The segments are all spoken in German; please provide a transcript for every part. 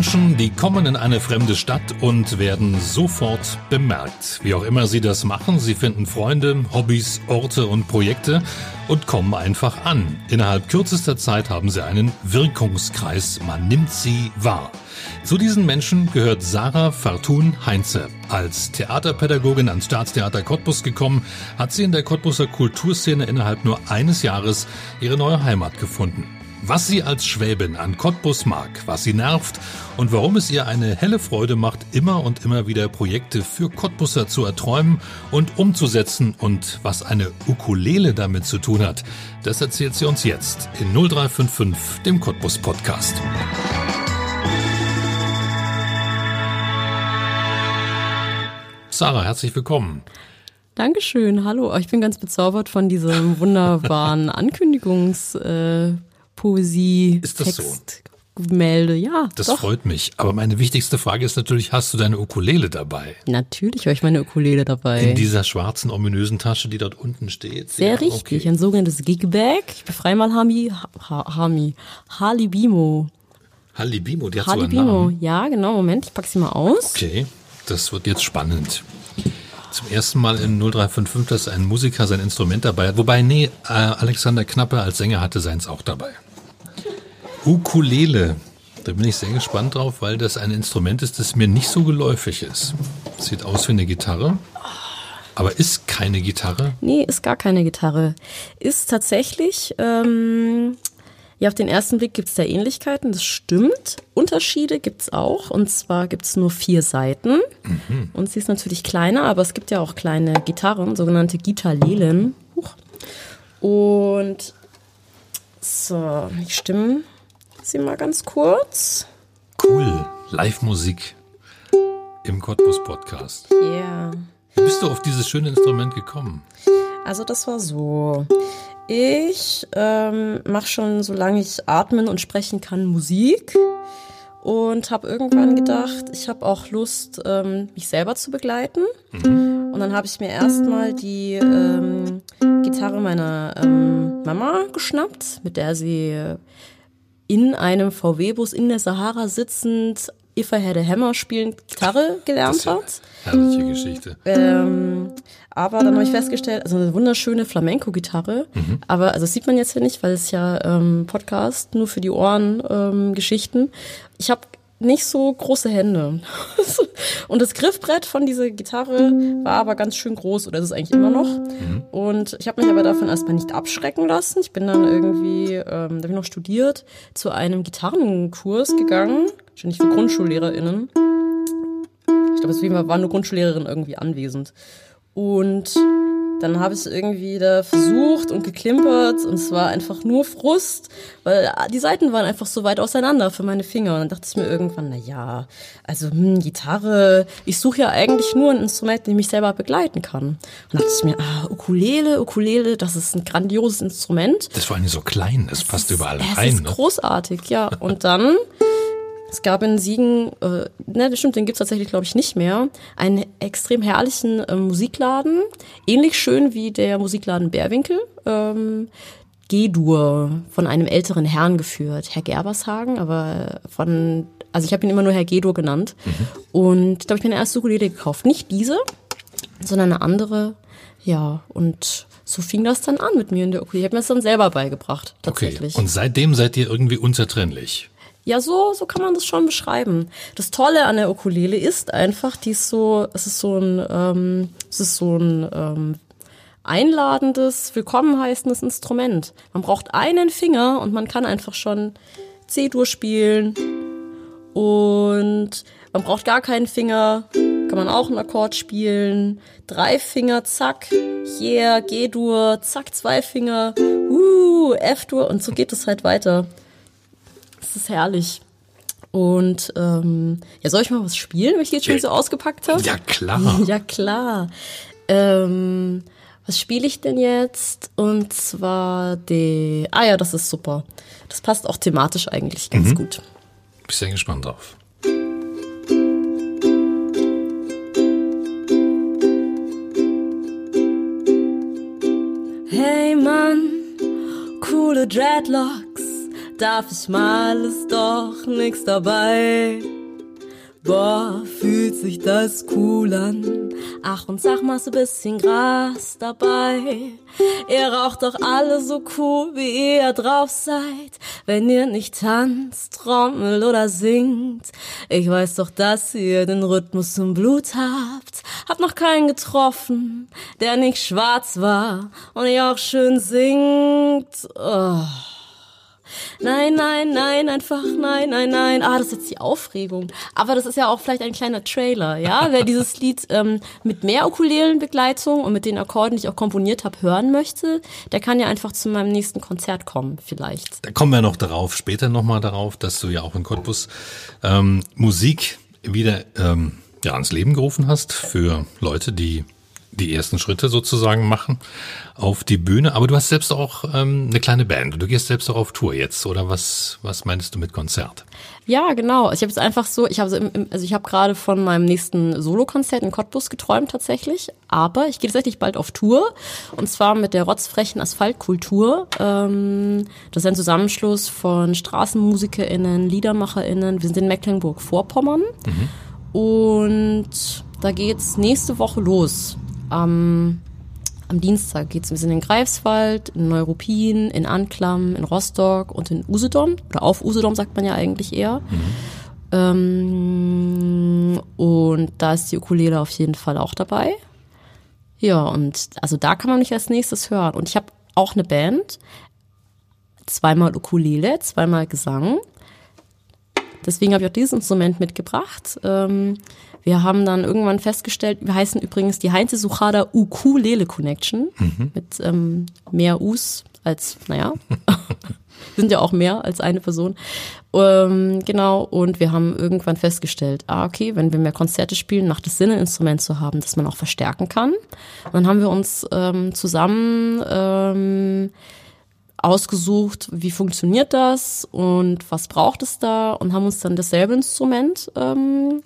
Menschen, die kommen in eine fremde Stadt und werden sofort bemerkt. Wie auch immer sie das machen, sie finden Freunde, Hobbys, Orte und Projekte und kommen einfach an. Innerhalb kürzester Zeit haben sie einen Wirkungskreis. Man nimmt sie wahr. Zu diesen Menschen gehört Sarah Fartun Heinze. Als Theaterpädagogin ans Staatstheater Cottbus gekommen, hat sie in der Cottbuser Kulturszene innerhalb nur eines Jahres ihre neue Heimat gefunden. Was sie als Schwäbin an Cottbus mag, was sie nervt und warum es ihr eine helle Freude macht, immer und immer wieder Projekte für Cottbusser zu erträumen und umzusetzen und was eine Ukulele damit zu tun hat, das erzählt sie uns jetzt in 0355, dem Cottbus Podcast. Sarah, herzlich willkommen. Dankeschön, hallo. Ich bin ganz bezaubert von diesem wunderbaren Ankündigungspoesie. Äh, ist das Text, so? Melde, ja. Das doch. freut mich. Aber meine wichtigste Frage ist natürlich, hast du deine Ukulele dabei? Natürlich habe ich meine Ukulele dabei. In dieser schwarzen, ominösen Tasche, die dort unten steht? Sehr ja, richtig, okay. ein sogenanntes Gigbag. Ich befreie mal Hami, ha, Hami, Halibimo. Halibimo, die hat so einen Halibimo, Namen. ja genau, Moment, ich pack sie mal aus. Okay, das wird jetzt spannend. Zum ersten Mal in 0355, dass ein Musiker sein Instrument dabei hat. Wobei, nee, äh, Alexander Knappe als Sänger hatte seins auch dabei. Ukulele. Da bin ich sehr gespannt drauf, weil das ein Instrument ist, das mir nicht so geläufig ist. Sieht aus wie eine Gitarre, aber ist keine Gitarre. Nee, ist gar keine Gitarre. Ist tatsächlich, ähm, ja, auf den ersten Blick gibt's da Ähnlichkeiten, das stimmt. Unterschiede gibt's auch. Und zwar gibt's nur vier Seiten. Und sie ist natürlich kleiner, aber es gibt ja auch kleine Gitarren, sogenannte Gitarlelen. Huch. Und so, ich stimme sie mal ganz kurz. Cool. Live-Musik im Cottbus Podcast. Yeah. Wie bist du auf dieses schöne Instrument gekommen? Also das war so. Ich ähm, mache schon, solange ich atmen und sprechen kann, Musik und habe irgendwann gedacht, ich habe auch Lust, ähm, mich selber zu begleiten. Und dann habe ich mir erstmal die ähm, Gitarre meiner ähm, Mama geschnappt, mit der sie in einem VW-Bus in der Sahara sitzend If I Had a Hammer spielend Gitarre gelernt hat. herrliche Geschichte. Ähm, aber dann habe ich festgestellt, also eine wunderschöne Flamenco-Gitarre, aber also das sieht man jetzt hier nicht, weil es ja ähm, Podcast nur für die Ohren ähm, Geschichten. Ich habe nicht so große Hände. Und das Griffbrett von dieser Gitarre war aber ganz schön groß, oder ist es eigentlich immer noch. Und ich habe mich aber davon erstmal nicht abschrecken lassen. Ich bin dann irgendwie, ähm, da habe ich noch studiert, zu einem Gitarrenkurs gegangen, wahrscheinlich für GrundschullehrerInnen. Ich glaube, es war nur Grundschullehrerin irgendwie anwesend. Und dann habe ich irgendwie da versucht und geklimpert und es war einfach nur Frust, weil die Seiten waren einfach so weit auseinander für meine Finger. Und dann dachte ich mir irgendwann, na ja, also hm, Gitarre, ich suche ja eigentlich nur ein Instrument, das mich selber begleiten kann. Und dann dachte ich mir, ah, Ukulele, Ukulele, das ist ein grandioses Instrument. Das ist vor allem so klein, das passt überall Es rein. ist Ne? großartig, ja. Und dann, es gab in Siegen, äh, ne, das stimmt, den gibt's tatsächlich, glaube ich, nicht mehr, einen extrem herrlichen äh, Musikladen, ähnlich schön wie der Musikladen Bärwinkel. Ähm, G-Dur von einem älteren Herrn geführt, Herr Gerbershagen, aber von, also ich habe ihn immer nur Herr G-Dur genannt. Und da habe ich mir eine erste Ukulele gekauft. Nicht diese, sondern eine andere. Ja, und so fing das dann an mit mir in der Ukulele. Ich habe mir das dann selber beigebracht, Okay, tatsächlich. und seitdem seid ihr irgendwie unzertrennlich. Ja, so, so kann man das schon beschreiben. Das Tolle an der Ukulele ist einfach, die ist so, es ist so ein, ähm, es ist so ein ähm, einladendes, willkommen heißendes Instrument. Man braucht einen Finger und man kann einfach schon C-Dur spielen und man braucht gar keinen Finger, kann man auch einen Akkord spielen. Drei Finger, zack, yeah, G-Dur, zack, zwei Finger, uh, F-Dur und so geht es halt weiter. Das ist herrlich. Und ähm, ja, soll ich mal was spielen, wenn ich die jetzt schon so ausgepackt habe? Ja, klar. Ja, klar. Ähm, was spiele ich denn jetzt? Und zwar die. Ah ja, das ist super. Das passt auch thematisch eigentlich ganz gut. Bin ich sehr gespannt drauf. Hey Mann, coole Dreadlocks, darf ich mal, ist doch nix dabei. Boah, fühlt sich das cool an. Ach, und sag mal so bisschen Gras dabei. Ihr raucht doch alle so cool, wie ihr drauf seid. Wenn ihr nicht tanzt, trommelt oder singt. Ich weiß doch, dass ihr den Rhythmus im Blut habt. Hab noch keinen getroffen, der nicht schwarz war und ihr auch schön singt. Oh. Nein, nein, nein, einfach nein, nein, nein. Ah, das ist jetzt die Aufregung. Aber das ist ja auch vielleicht ein kleiner Trailer, ja? Wer dieses Lied ähm, mit mehr Ukulelenbegleitung und mit den Akkorden, die ich auch komponiert habe, hören möchte, der kann ja einfach zu meinem nächsten Konzert kommen, vielleicht. Da kommen wir noch darauf, später nochmal darauf, dass du ja auch in Cottbus ähm, Musik wieder ähm, ja, ans Leben gerufen hast für Leute, die die ersten Schritte sozusagen machen auf die Bühne. Aber du hast selbst auch ähm, eine kleine Band. Du gehst selbst auch auf Tour jetzt, oder was? Was meinst du mit Konzert? Ja, genau. Ich habe jetzt einfach so, ich habe also ich habe gerade von meinem nächsten Solokonzert in Cottbus geträumt tatsächlich. Aber ich gehe tatsächlich bald auf Tour und zwar mit der rotzfrechen Asphaltkultur. Ähm, das ist ein Zusammenschluss von StraßenmusikerInnen, LiedermacherInnen. Wir sind in Mecklenburg-Vorpommern mhm. und da geht's nächste Woche los am, am Dienstag geht es. Wir sind in Greifswald, in Neuruppin, in Anklam, in Rostock und in Usedom. Oder auf Usedom sagt man ja eigentlich eher. Mhm. Ähm, und da ist die Ukulele auf jeden Fall auch dabei. Ja, und also da kann man mich als nächstes hören. Und ich habe auch eine Band. Zweimal Ukulele, zweimal Gesang. Deswegen habe ich auch dieses Instrument mitgebracht. Ähm, wir haben dann irgendwann festgestellt, wir heißen übrigens die Heinze Suchada Ukulele Connection mhm. mit ähm, mehr Us als, naja, sind ja auch mehr als eine Person. Ähm, genau, und wir haben irgendwann festgestellt, ah, okay, wenn wir mehr Konzerte spielen, macht es Sinn, ein Instrument zu haben, das man auch verstärken kann. Und dann haben wir uns ähm, zusammen ähm, ausgesucht, wie funktioniert das und was braucht es da und haben uns dann dasselbe Instrument ähm,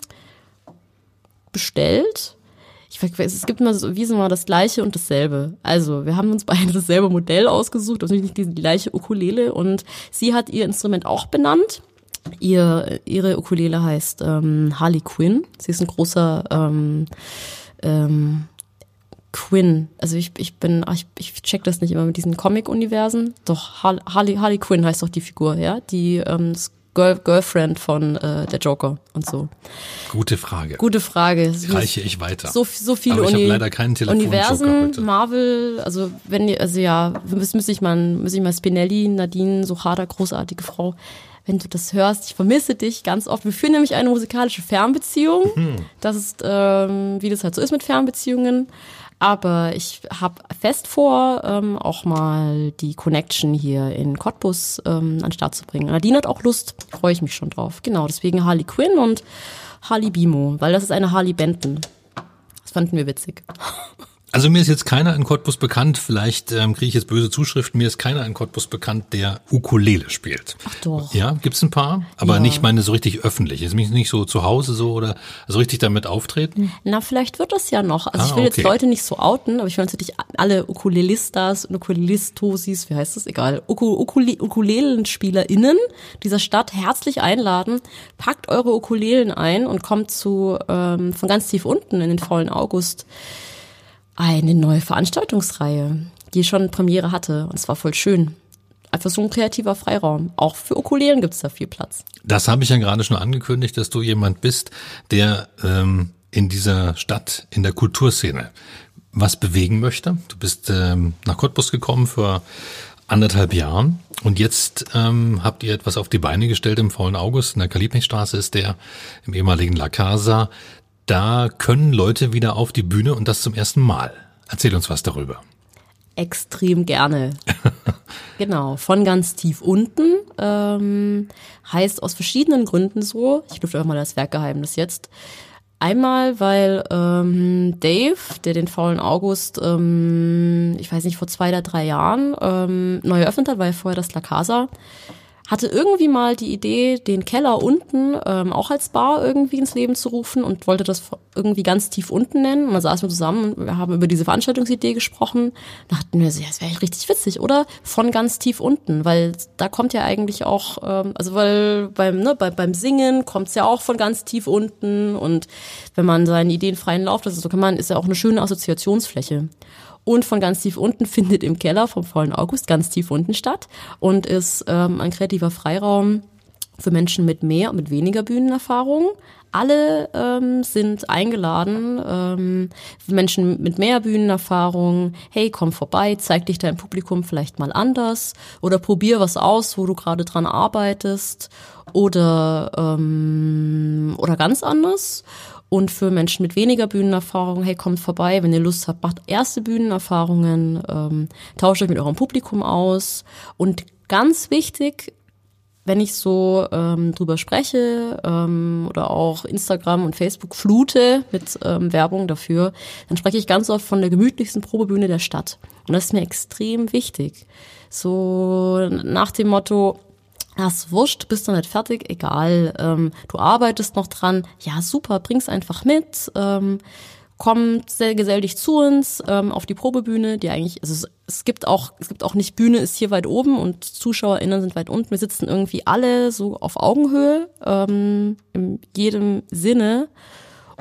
bestellt. Ich weiß, es gibt immer so, wie so mal das gleiche und dasselbe. Also, wir haben uns beide dasselbe Modell ausgesucht, also nicht die gleiche Ukulele und sie hat ihr Instrument auch benannt. Ihr, ihre Ukulele heißt ähm, Harley Quinn. Sie ist ein großer ähm, ähm, Quinn. Also ich, ich bin, ich, ich check das nicht immer mit diesen Comic-Universen. Doch, Harley, Harley Quinn heißt doch die Figur, ja, die ähm, Girl, Girlfriend von äh, der Joker und so. Gute Frage. Gute Frage. Reiche ich weiter. So, so viele Aber ich Uni leider keinen Universen, Marvel, also wenn also ja, müsste müsst ich mal, müsste ich mal Spinelli, Nadine, Suchada, großartige Frau. Wenn du das hörst, ich vermisse dich ganz oft. Wir führen nämlich eine musikalische Fernbeziehung. Mhm. Das ist, ähm, wie das halt so ist mit Fernbeziehungen. Aber ich habe fest vor, ähm, auch mal die Connection hier in Cottbus ähm, an den Start zu bringen. Nadine hat auch Lust, freue ich mich schon drauf. Genau, deswegen Harley Quinn und Harley Bimo, weil das ist eine Harley Benton. Das fanden wir witzig. Also mir ist jetzt keiner in Cottbus bekannt, vielleicht ähm, kriege ich jetzt böse Zuschriften, mir ist keiner in Cottbus bekannt, der Ukulele spielt. Ach doch. Ja, gibt's ein paar, aber ja. nicht meine so richtig öffentlich. Ist mich nicht so zu Hause so oder so richtig damit auftreten? Na, vielleicht wird das ja noch. Also ah, ich will okay. jetzt Leute nicht so outen, aber ich will natürlich alle Ukulelistas und Ukulelistosis, wie heißt das? Egal, Uku, Ukule, UkulelenspielerInnen dieser Stadt herzlich einladen. Packt eure Ukulelen ein und kommt zu ähm, von ganz tief unten in den vollen August eine neue Veranstaltungsreihe, die schon Premiere hatte. Und es war voll schön. Einfach so ein kreativer Freiraum. Auch für Ukulelen gibt es da viel Platz. Das habe ich ja gerade schon angekündigt, dass du jemand bist, der ähm, in dieser Stadt, in der Kulturszene was bewegen möchte. Du bist ähm, nach Cottbus gekommen vor anderthalb Jahren und jetzt ähm, habt ihr etwas auf die Beine gestellt im Faulen August. In der Kalibnichstraße ist der im ehemaligen La Casa da können Leute wieder auf die Bühne und das zum ersten Mal. Erzähl uns was darüber. Extrem gerne. genau, von ganz tief unten. Ähm, heißt aus verschiedenen Gründen so. Ich lüfte auch mal das Werkgeheimnis jetzt. Einmal, weil ähm, Dave, der den faulen August, ähm, ich weiß nicht, vor zwei oder drei Jahren ähm, neu eröffnet hat, ja vorher das La Casa, hatte irgendwie mal die Idee, den Keller unten ähm, auch als Bar irgendwie ins Leben zu rufen und wollte das irgendwie ganz tief unten nennen. Und dann saßen wir zusammen und wir haben über diese Veranstaltungsidee gesprochen. Dachten wir, das wäre richtig witzig, oder? Von ganz tief unten, weil da kommt ja eigentlich auch, ähm, also weil beim, ne, bei, beim Singen kommt es ja auch von ganz tief unten und wenn man seinen Ideen freien Lauf lässt, so kann man, ist ja auch eine schöne Assoziationsfläche und von ganz tief unten findet im Keller vom vollen August ganz tief unten statt und ist ähm, ein kreativer Freiraum für Menschen mit mehr und mit weniger Bühnenerfahrung. Alle ähm, sind eingeladen, ähm, Menschen mit mehr Bühnenerfahrung, hey, komm vorbei, zeig dich dein Publikum vielleicht mal anders oder probier was aus, wo du gerade dran arbeitest oder, ähm, oder ganz anders. Und für Menschen mit weniger Bühnenerfahrung, hey, kommt vorbei, wenn ihr Lust habt, macht erste Bühnenerfahrungen, ähm, tauscht euch mit eurem Publikum aus. Und ganz wichtig, wenn ich so ähm, drüber spreche ähm, oder auch Instagram und Facebook flute mit ähm, Werbung dafür, dann spreche ich ganz oft von der gemütlichsten Probebühne der Stadt. Und das ist mir extrem wichtig. So nach dem Motto, das wurscht, bist du nicht fertig, egal, ähm, du arbeitest noch dran, ja super, bring's einfach mit, ähm, komm, gesell dich zu uns ähm, auf die Probebühne, die eigentlich, also es, es gibt auch, es gibt auch nicht Bühne ist hier weit oben und ZuschauerInnen sind weit unten. Wir sitzen irgendwie alle so auf Augenhöhe, ähm, in jedem Sinne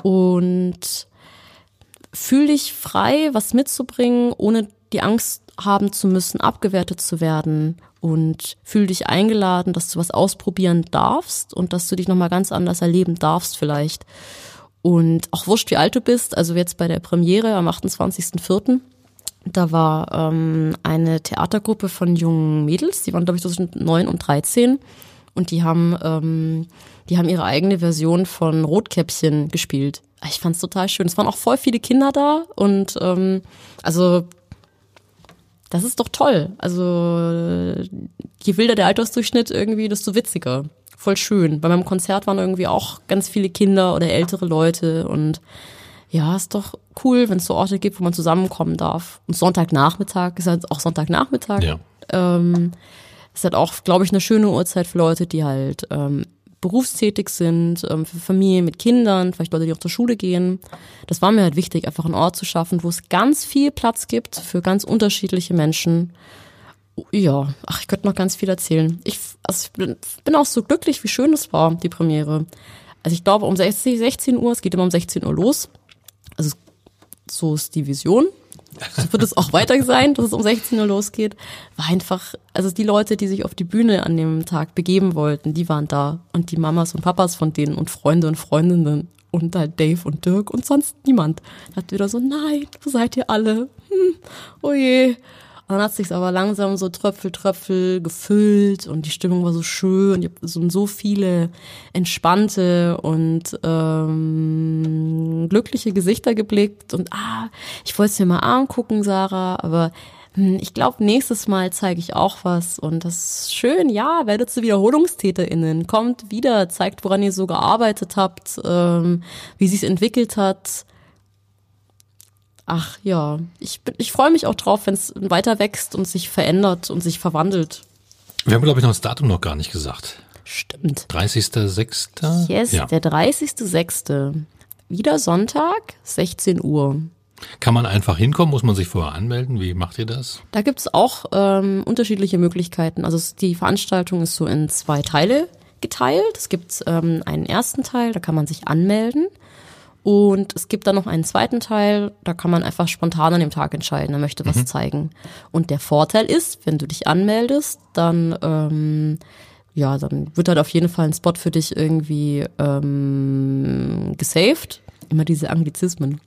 und fühl dich frei, was mitzubringen, ohne die Angst haben zu müssen, abgewertet zu werden und fühl dich eingeladen, dass du was ausprobieren darfst und dass du dich nochmal ganz anders erleben darfst vielleicht. Und auch wurscht, wie alt du bist, also jetzt bei der Premiere am 28.04., da war ähm, eine Theatergruppe von jungen Mädels, die waren, glaube ich, zwischen neun und 13 und die haben, ähm, die haben ihre eigene Version von Rotkäppchen gespielt. Ich fand's total schön. Es waren auch voll viele Kinder da und ähm, also das ist doch toll. Also je wilder der Altersdurchschnitt irgendwie, desto witziger. Voll schön. Bei meinem Konzert waren irgendwie auch ganz viele Kinder oder ältere Leute und ja, ist doch cool, wenn es so Orte gibt, wo man zusammenkommen darf. Und Sonntagnachmittag ist halt auch Sonntagnachmittag. Ja. Ähm, ist halt auch, glaube ich, eine schöne Uhrzeit für Leute, die halt ähm, berufstätig sind, ähm, für Familien mit Kindern, vielleicht Leute, die auch zur Schule gehen. Das war mir halt wichtig, einfach einen Ort zu schaffen, wo es ganz viel Platz gibt für ganz unterschiedliche Menschen. Ja, ach, ich könnte noch ganz viel erzählen. Ich, also ich bin, auch so glücklich, wie schön es war, die Premiere. Also ich glaube um 16, 16 Uhr, es geht immer um 16 Uhr los. Also so ist die Vision wird es auch weiter sein, dass es um 16 Uhr losgeht, war einfach, also die Leute, die sich auf die Bühne an dem Tag begeben wollten, die waren da und die Mamas und Papas von denen und Freunde und Freundinnen und halt Dave und Dirk und sonst niemand. Da hat wieder so, nein, wo seid ihr alle? Hm, oh je. Dann hat sich's aber langsam so Tröpfel, Tröpfel gefüllt und die Stimmung war so schön. Ich habe so viele entspannte und ähm, glückliche Gesichter geblickt und ah, ich wollte es mir mal angucken, Sarah, aber hm, ich glaube, nächstes Mal zeige ich auch was. Und das ist schön, ja, werdet zu WiederholungstäterInnen, kommt wieder, zeigt, woran ihr so gearbeitet habt, ähm, wie sich's entwickelt hat Ach ja, ich, ich freue mich auch drauf, wenn es weiter wächst und sich verändert und sich verwandelt. Wir haben, glaube ich, noch das Datum noch gar nicht gesagt. Stimmt. 30.06. Yes, ja. der 30.06. Wieder Sonntag, 16 Uhr. Kann man einfach hinkommen? Muss man sich vorher anmelden? Wie macht ihr das? Da gibt's auch ähm, unterschiedliche Möglichkeiten. Also die Veranstaltung ist so in zwei Teile geteilt. Es gibt ähm, einen ersten Teil, da kann man sich anmelden. Und es gibt dann noch einen zweiten Teil, da kann man einfach spontan an dem Tag entscheiden, er möchte was mhm. zeigen. Und der Vorteil ist, wenn du dich anmeldest, dann ähm, ja, dann wird halt auf jeden Fall ein Spot für dich irgendwie ähm, gesaved. Immer diese Anglizismen.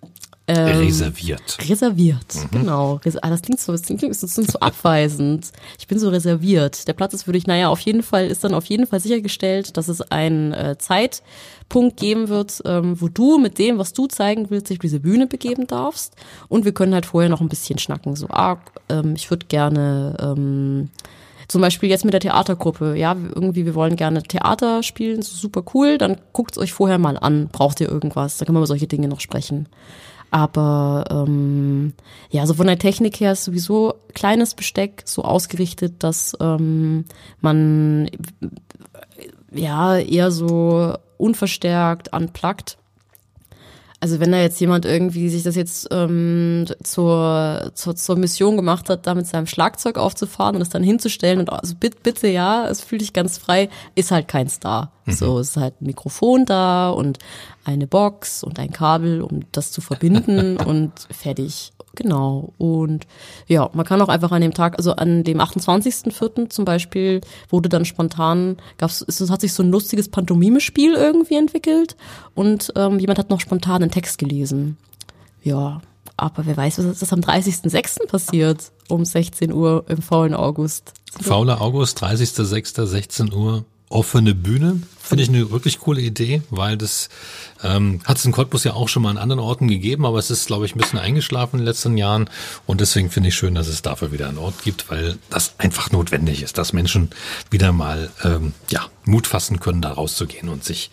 Ähm, reserviert. Reserviert, mhm. genau. Ah, das klingt so, das klingt so, so abweisend. Ich bin so reserviert. Der Platz ist für dich, naja, auf jeden Fall, ist dann auf jeden Fall sichergestellt, dass es einen äh, Zeitpunkt geben wird, ähm, wo du mit dem, was du zeigen willst, dich auf diese Bühne begeben darfst. Und wir können halt vorher noch ein bisschen schnacken. So, ah, ähm, ich würde gerne, ähm, zum Beispiel jetzt mit der Theatergruppe, ja, irgendwie, wir wollen gerne Theater spielen, so super cool, dann guckt euch vorher mal an, braucht ihr irgendwas, dann können wir über solche Dinge noch sprechen. Aber ähm, ja, so von der Technik her ist sowieso kleines Besteck so ausgerichtet, dass ähm, man ja eher so unverstärkt unplugged also wenn da jetzt jemand irgendwie sich das jetzt ähm, zur, zur, zur Mission gemacht hat, da mit seinem Schlagzeug aufzufahren und es dann hinzustellen und also bitte, bitte ja, es fühlt dich ganz frei, ist halt kein Star. Mhm. So, es ist halt ein Mikrofon da und eine Box und ein Kabel, um das zu verbinden und fertig. Genau. Und ja, man kann auch einfach an dem Tag, also an dem 28.04. zum Beispiel, wurde dann spontan, gab's, es hat sich so ein lustiges Pantomime-Spiel irgendwie entwickelt und ähm, jemand hat noch spontan einen Text gelesen. Ja, aber wer weiß, was ist am 30.06. passiert um 16 Uhr im faulen August. Fauler August, 30.06., 16 Uhr offene Bühne. Finde ich eine wirklich coole Idee, weil das ähm, hat es in Cottbus ja auch schon mal an anderen Orten gegeben, aber es ist, glaube ich, ein bisschen eingeschlafen in den letzten Jahren. Und deswegen finde ich schön, dass es dafür wieder einen Ort gibt, weil das einfach notwendig ist, dass Menschen wieder mal ähm, ja, Mut fassen können, da rauszugehen und sich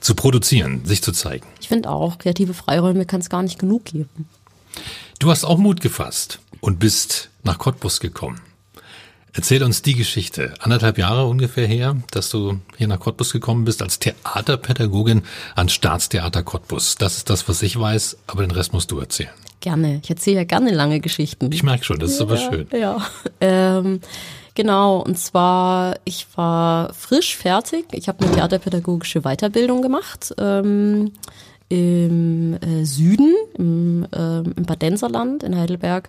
zu produzieren, sich zu zeigen. Ich finde auch, kreative Freiräume kann es gar nicht genug geben. Du hast auch Mut gefasst und bist nach Cottbus gekommen. Erzähl uns die Geschichte. Anderthalb Jahre ungefähr her, dass du hier nach Cottbus gekommen bist als Theaterpädagogin an Staatstheater Cottbus. Das ist das, was ich weiß, aber den Rest musst du erzählen. Gerne. Ich erzähle ja gerne lange Geschichten. Ich merke schon, das ist ja, aber schön. Ja. Ähm, genau, und zwar, ich war frisch fertig. Ich habe eine theaterpädagogische Weiterbildung gemacht. Ähm, im äh, Süden, im, äh, im Badenserland in Heidelberg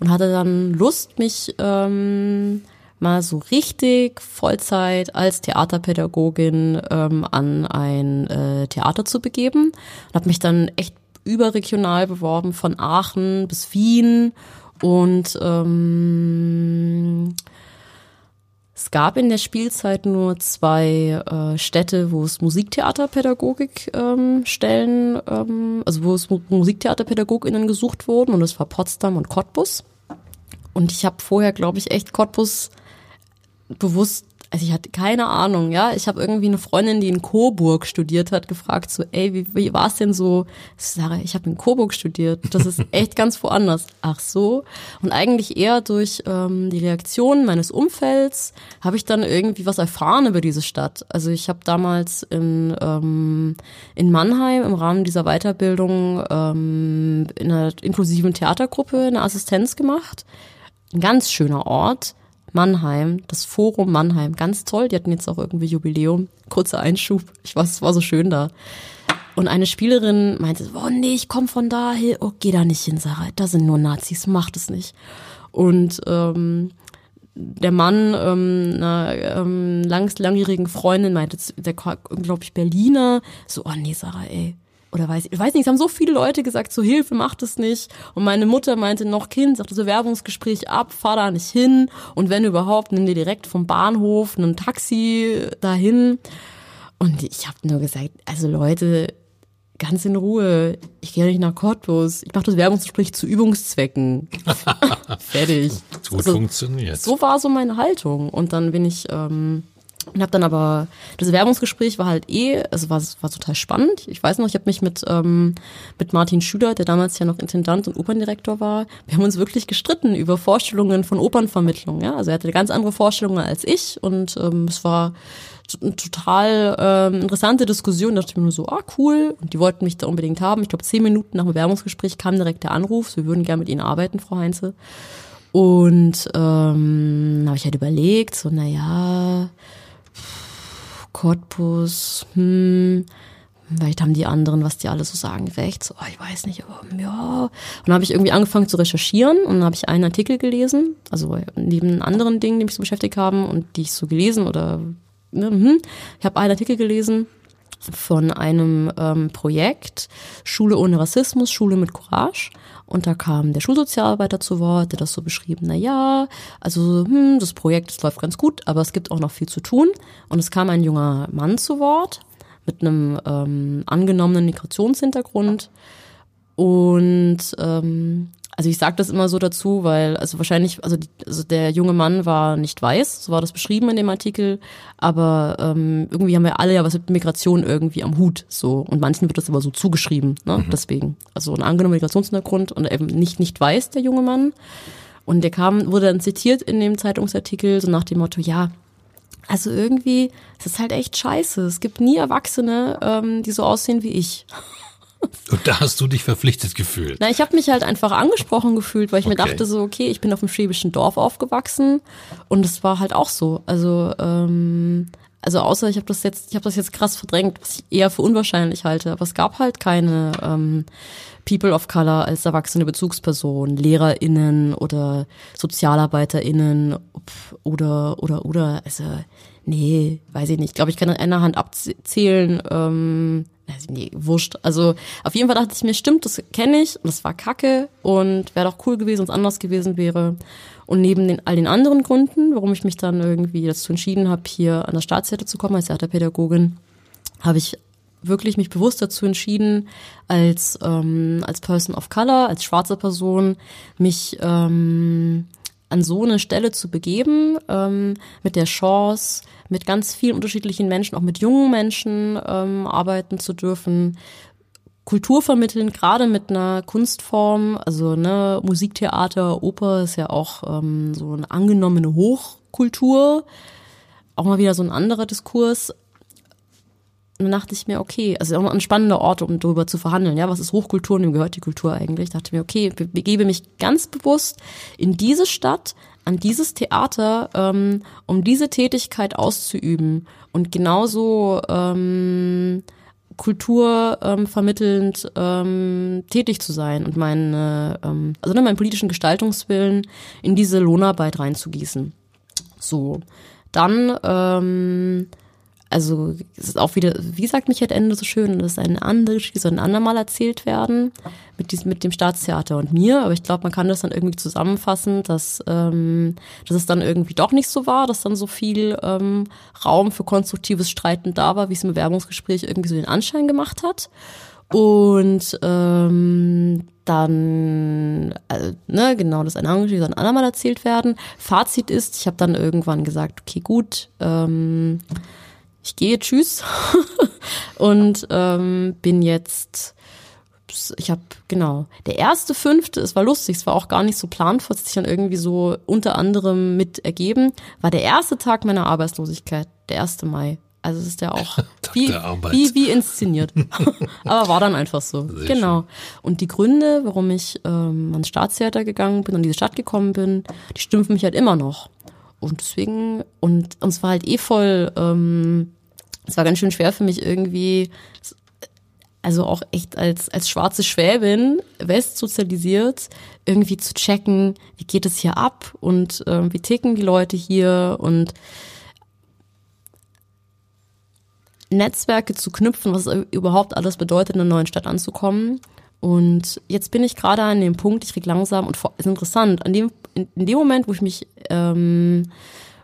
und hatte dann Lust, mich ähm, mal so richtig Vollzeit als Theaterpädagogin ähm, an ein äh, Theater zu begeben und habe mich dann echt überregional beworben von Aachen bis Wien und ähm, es gab in der Spielzeit nur zwei äh, Städte, wo es Musiktheaterpädagogik ähm, Stellen, ähm, also wo es Musiktheaterpädagoginnen gesucht wurden und das war Potsdam und Cottbus. Und ich habe vorher, glaube ich, echt Cottbus bewusst also ich hatte keine Ahnung, ja. Ich habe irgendwie eine Freundin, die in Coburg studiert hat, gefragt so, ey, wie, wie war es denn so? Ich sage, ich habe in Coburg studiert. Das ist echt ganz woanders. Ach so. Und eigentlich eher durch ähm, die Reaktionen meines Umfelds habe ich dann irgendwie was erfahren über diese Stadt. Also ich habe damals in, ähm, in Mannheim im Rahmen dieser Weiterbildung ähm, in einer inklusiven Theatergruppe eine Assistenz gemacht. Ein ganz schöner Ort Mannheim, das Forum Mannheim, ganz toll. Die hatten jetzt auch irgendwie Jubiläum. Kurzer Einschub. Ich weiß, es war so schön da. Und eine Spielerin meinte, oh nee, ich komm von da, oh, geh da nicht hin, Sarah, da sind nur Nazis, mach das nicht. Und ähm, der Mann ähm, einer ähm, lang, langjährigen Freundin meinte, der glaube ich Berliner, so, oh nee, Sarah, ey, oder weiß ich weiß nicht, es haben so viele Leute gesagt, so Hilfe, macht es nicht. Und meine Mutter meinte noch, Kind, sagte so Werbungsgespräch ab, fahr da nicht hin. Und wenn überhaupt, nimm dir direkt vom Bahnhof ein Taxi dahin. Und ich habe nur gesagt, also Leute, ganz in Ruhe, ich gehe nicht nach Cottbus. Ich mache das Werbungsgespräch zu Übungszwecken. Fertig. Gut also, funktioniert. So war so meine Haltung. Und dann bin ich ähm, und habe dann aber, das Werbungsgespräch war halt eh, also war, war total spannend. Ich weiß noch, ich habe mich mit, ähm, mit Martin Schüler, der damals ja noch Intendant und Operndirektor war, wir haben uns wirklich gestritten über Vorstellungen von Opernvermittlung. Ja? Also er hatte ganz andere Vorstellungen als ich und ähm, es war eine total ähm, interessante Diskussion. Da dachte ich mir nur so, ah cool. Und die wollten mich da unbedingt haben. Ich glaube, zehn Minuten nach dem Werbungsgespräch kam direkt der Anruf, wir würden gerne mit Ihnen arbeiten, Frau Heinze. Und ähm, habe ich halt überlegt, so, naja, Cottbus, hm, vielleicht haben die anderen, was die alle so sagen, recht. So, oh, ich weiß nicht, aber ja. Und dann habe ich irgendwie angefangen zu recherchieren und dann habe ich einen Artikel gelesen, also neben anderen Dingen, die mich so beschäftigt haben und die ich so gelesen oder ne, hm. ich habe einen Artikel gelesen von einem ähm, Projekt Schule ohne Rassismus, Schule mit Courage. Und da kam der Schulsozialarbeiter zu Wort, der das so beschrieben, na ja, also hm, das Projekt das läuft ganz gut, aber es gibt auch noch viel zu tun. Und es kam ein junger Mann zu Wort mit einem ähm, angenommenen Migrationshintergrund. Und ähm, Also ich sage das immer so dazu, weil also wahrscheinlich, also, die, also der junge Mann war nicht weiß, so war das beschrieben in dem Artikel, aber ähm, irgendwie haben wir alle ja was mit Migration irgendwie am Hut, so und manchen wird das aber so zugeschrieben, ne? Mhm. Deswegen, also ein angenommener Migrationshintergrund und eben nicht nicht weiß der junge Mann und der kam wurde dann zitiert in dem Zeitungsartikel so nach dem Motto, ja also irgendwie, es ist halt echt scheiße. Es gibt nie Erwachsene, ähm, die so aussehen wie ich. Und da hast du dich verpflichtet gefühlt. Na, ich habe mich halt einfach angesprochen gefühlt, weil ich okay. mir dachte so, okay, ich bin auf dem schwäbischen Dorf aufgewachsen und es war halt auch so. Also ähm, also außer ich habe das jetzt, ich habe das jetzt krass verdrängt, was ich eher für unwahrscheinlich halte. Aber es gab halt keine ähm, People of Color als erwachsene Bezugsperson, LehrerInnen oder SozialarbeiterInnen oder oder oder also nee, weiß ich nicht. Ich glaube, ich kann an einer Hand abzählen. Ähm, nee, wurscht. Also auf jeden Fall dachte ich mir, stimmt, das kenne ich und das war kacke und wäre doch cool gewesen, wenn es anders gewesen wäre. Und neben den, all den anderen Gründen, warum ich mich dann irgendwie dazu entschieden habe, hier an der Staatsseite zu kommen als Theaterpädagogin, habe ich wirklich mich bewusst dazu entschieden, als ähm, als Person of Color, als schwarze Person, mich ähm, an so eine Stelle zu begeben, ähm, mit der Chance, mit ganz vielen unterschiedlichen Menschen, auch mit jungen Menschen ähm, arbeiten zu dürfen, Kultur vermitteln, gerade mit einer Kunstform, also ne, Musiktheater, Oper ist ja auch ähm, so eine angenommene Hochkultur, auch mal wieder so ein anderer Diskurs. Dann dachte ich mir, okay, also auch ein spannender Ort, um darüber zu verhandeln. Ja, was ist Hochkultur und wem gehört die Kultur eigentlich? Ich dachte mir, okay, begebe mich ganz bewusst in diese Stadt, an dieses Theater, ähm, um diese Tätigkeit auszuüben und genauso ähm, Kultur ähm, ähm, tätig zu sein und meine, ähm, also ne, meinen politischen Gestaltungswillen in diese Lohnarbeit reinzugießen. So, dann ähm, also es ist auch wieder, wie sagt Michael Ende so schön, das ist eine andere Geschichte, soll ein andermal erzählt werden mit diesem, mit dem Staatstheater und mir. Aber ich glaube, man kann das dann irgendwie zusammenfassen, dass, ähm, dass es dann irgendwie doch nicht so war, dass dann so viel ähm, Raum für konstruktives Streiten da war, wie es im Bewerbungsgespräch irgendwie so den Anschein gemacht hat. Und ähm, dann, äh, ne, genau, das eine Geschichte soll ein andermal erzählt werden. Fazit ist, ich habe dann irgendwann gesagt, okay, gut, ähm, ich gehe, tschüss. und ähm, bin jetzt, ich habe, genau, der erste fünfte, es war lustig, es war auch gar nicht so planvoll, es hat sich dann irgendwie so unter anderem mit ergeben, war der erste Tag meiner Arbeitslosigkeit, der erste Mai. Also es ist ja auch wie, wie, wie inszeniert. Aber war dann einfach so. Sehr genau. Schön. Und die Gründe, warum ich ähm, ans Staatstheater gegangen bin und in diese Stadt gekommen bin, die stimmen mich halt immer noch. Und deswegen, und uns war halt eh voll, ähm, es war ganz schön schwer für mich irgendwie, also auch echt als, als schwarze Schwäbin, westsozialisiert, irgendwie zu checken, wie geht es hier ab und äh, wie ticken die Leute hier und Netzwerke zu knüpfen, was überhaupt alles bedeutet, in einer neuen Stadt anzukommen. Und jetzt bin ich gerade an dem Punkt, ich krieg langsam und ist interessant, an dem, in, in, dem Moment, wo ich mich, ähm,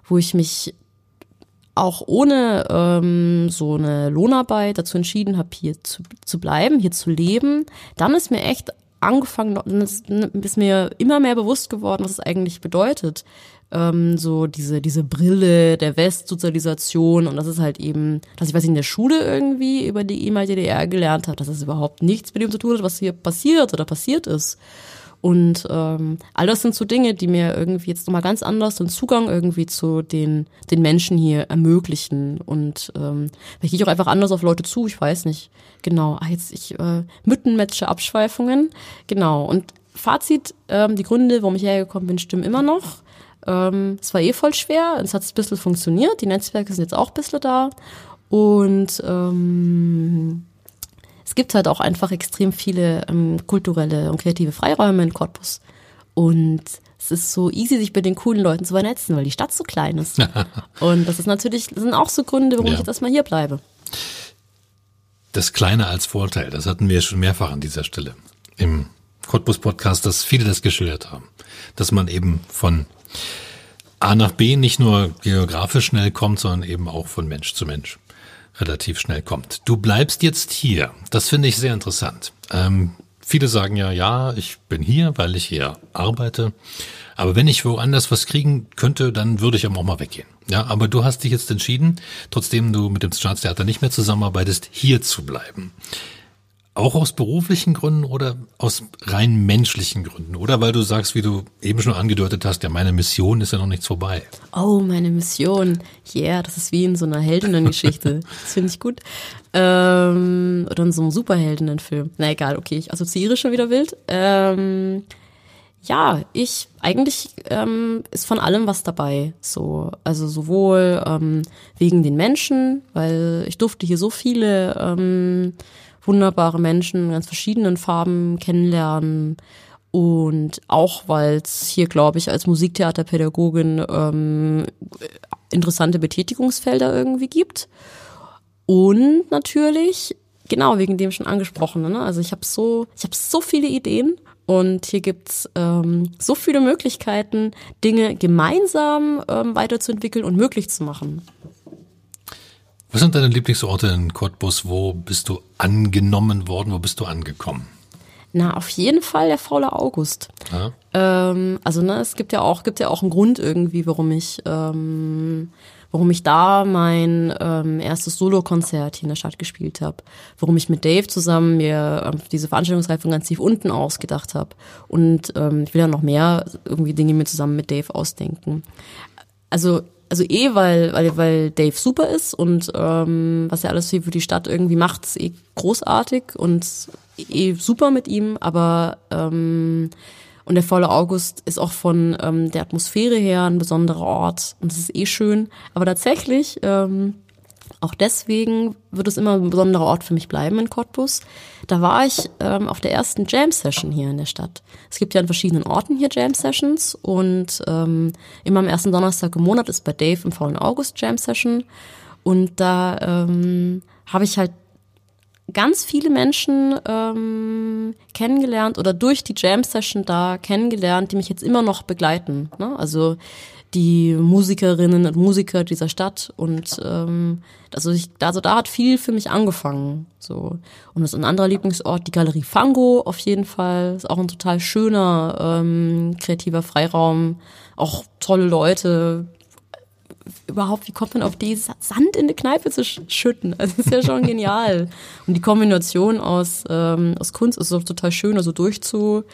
wo ich mich auch ohne ähm, so eine Lohnarbeit dazu entschieden habe, hier zu, zu bleiben, hier zu leben, dann ist mir echt angefangen, ist, mir immer mehr bewusst geworden, was es eigentlich bedeutet. Ähm, so diese, diese Brille der Westsozialisation und das ist halt eben, dass ich weiß ich in der Schule irgendwie über die ehemalige DDR gelernt habe, dass es überhaupt nichts mit dem zu tun hat, was hier passiert oder passiert ist. Und ähm, all das sind so Dinge, die mir irgendwie jetzt nochmal ganz anders den Zugang irgendwie zu den, den Menschen hier ermöglichen. Und ähm, vielleicht gehe ich auch einfach anders auf Leute zu, ich weiß nicht. Genau, ah, jetzt ich äh, Müttenmatche Abschweifungen. Genau. Und Fazit, ähm, die Gründe, warum ich hergekommen bin, stimmen immer noch. Ähm, es war eh voll schwer, es hat ein bisschen funktioniert, die Netzwerke sind jetzt auch ein bisschen da. Und ähm, es gibt halt auch einfach extrem viele ähm, kulturelle und kreative Freiräume in Cottbus. Und es ist so easy, sich mit den coolen Leuten zu vernetzen, weil die Stadt so klein ist. und das ist natürlich, das sind auch so Gründe, warum ja. ich jetzt erstmal hier bleibe. Das Kleine als Vorteil, das hatten wir schon mehrfach an dieser Stelle im Cottbus-Podcast, dass viele das geschildert haben. Dass man eben von A nach B nicht nur geografisch schnell kommt, sondern eben auch von Mensch zu Mensch relativ schnell kommt. Du bleibst jetzt hier. Das finde ich sehr interessant. Ähm, viele sagen ja, ja, ich bin hier, weil ich hier arbeite. Aber wenn ich woanders was kriegen könnte, dann würde ich aber auch mal weggehen. Ja, aber du hast dich jetzt entschieden, trotzdem du mit dem Staatstheater nicht mehr zusammenarbeitest, hier zu bleiben. Auch aus beruflichen Gründen oder aus rein menschlichen Gründen? Oder weil du sagst, wie du eben schon angedeutet hast, ja, meine Mission ist ja noch nichts vorbei. Oh, meine Mission. Yeah, das ist wie in so einer Heldinnengeschichte. das finde ich gut. Ähm, oder in so einem Superheldinnenfilm. Na egal, okay, ich assoziiere schon wieder wild. Ähm, ja, ich eigentlich ähm, ist von allem was dabei. So, also sowohl ähm, wegen den Menschen, weil ich durfte hier so viele ähm, wunderbare Menschen in ganz verschiedenen Farben kennenlernen. Und auch, weil es hier, glaube ich, als Musiktheaterpädagogin ähm, interessante Betätigungsfelder irgendwie gibt. Und natürlich, genau, wegen dem schon angesprochenen. Ne? Also ich habe so, ich so viele Ideen und hier gibt's ähm, so viele Möglichkeiten, Dinge gemeinsam ähm, weiterzuentwickeln und möglich zu machen. Was sind deine Lieblingsorte in Cottbus? Wo bist du angenommen worden? Wo bist du angekommen? Na, auf jeden Fall der faule August. Ja. Ähm, also ne, es gibt ja auch gibt ja auch einen Grund irgendwie, warum ich ähm, warum ich da mein ähm, erstes Solokonzert hier in der Stadt gespielt habe, warum ich mit Dave zusammen mir ähm, diese Veranstaltungsreihe von ganz tief unten ausgedacht habe und ähm, ich will ja noch mehr irgendwie Dinge mir zusammen mit Dave ausdenken. Also also eh, weil, weil, weil Dave super ist und ähm, was er alles für die Stadt irgendwie macht, ist eh großartig und eh super mit ihm, aber ähm, und der volle August ist auch von ähm, der Atmosphäre her ein besonderer Ort und es ist eh schön. Aber tatsächlich ähm, auch deswegen wird es immer ein besonderer Ort für mich bleiben in Cottbus. Da war ich ähm, auf der ersten Jam Session hier in der Stadt. Es gibt ja an verschiedenen Orten hier Jam Sessions und ähm, immer am ersten Donnerstag im Monat ist bei Dave im faulen August Jam Session. Und da ähm, habe ich halt ganz viele Menschen ähm, kennengelernt oder durch die Jam Session da kennengelernt, die mich jetzt immer noch begleiten. Ne? Also die Musikerinnen und Musiker dieser Stadt und ähm, also ich, also da hat viel für mich angefangen so und das ist ein anderer Lieblingsort die Galerie Fango auf jeden Fall ist auch ein total schöner ähm, kreativer Freiraum auch tolle Leute überhaupt, wie kommt man auf die Sand in die Kneipe zu schütten? Also das ist ja schon genial. Und die Kombination aus, ähm, aus Kunst ist auch total schön, also durchzu,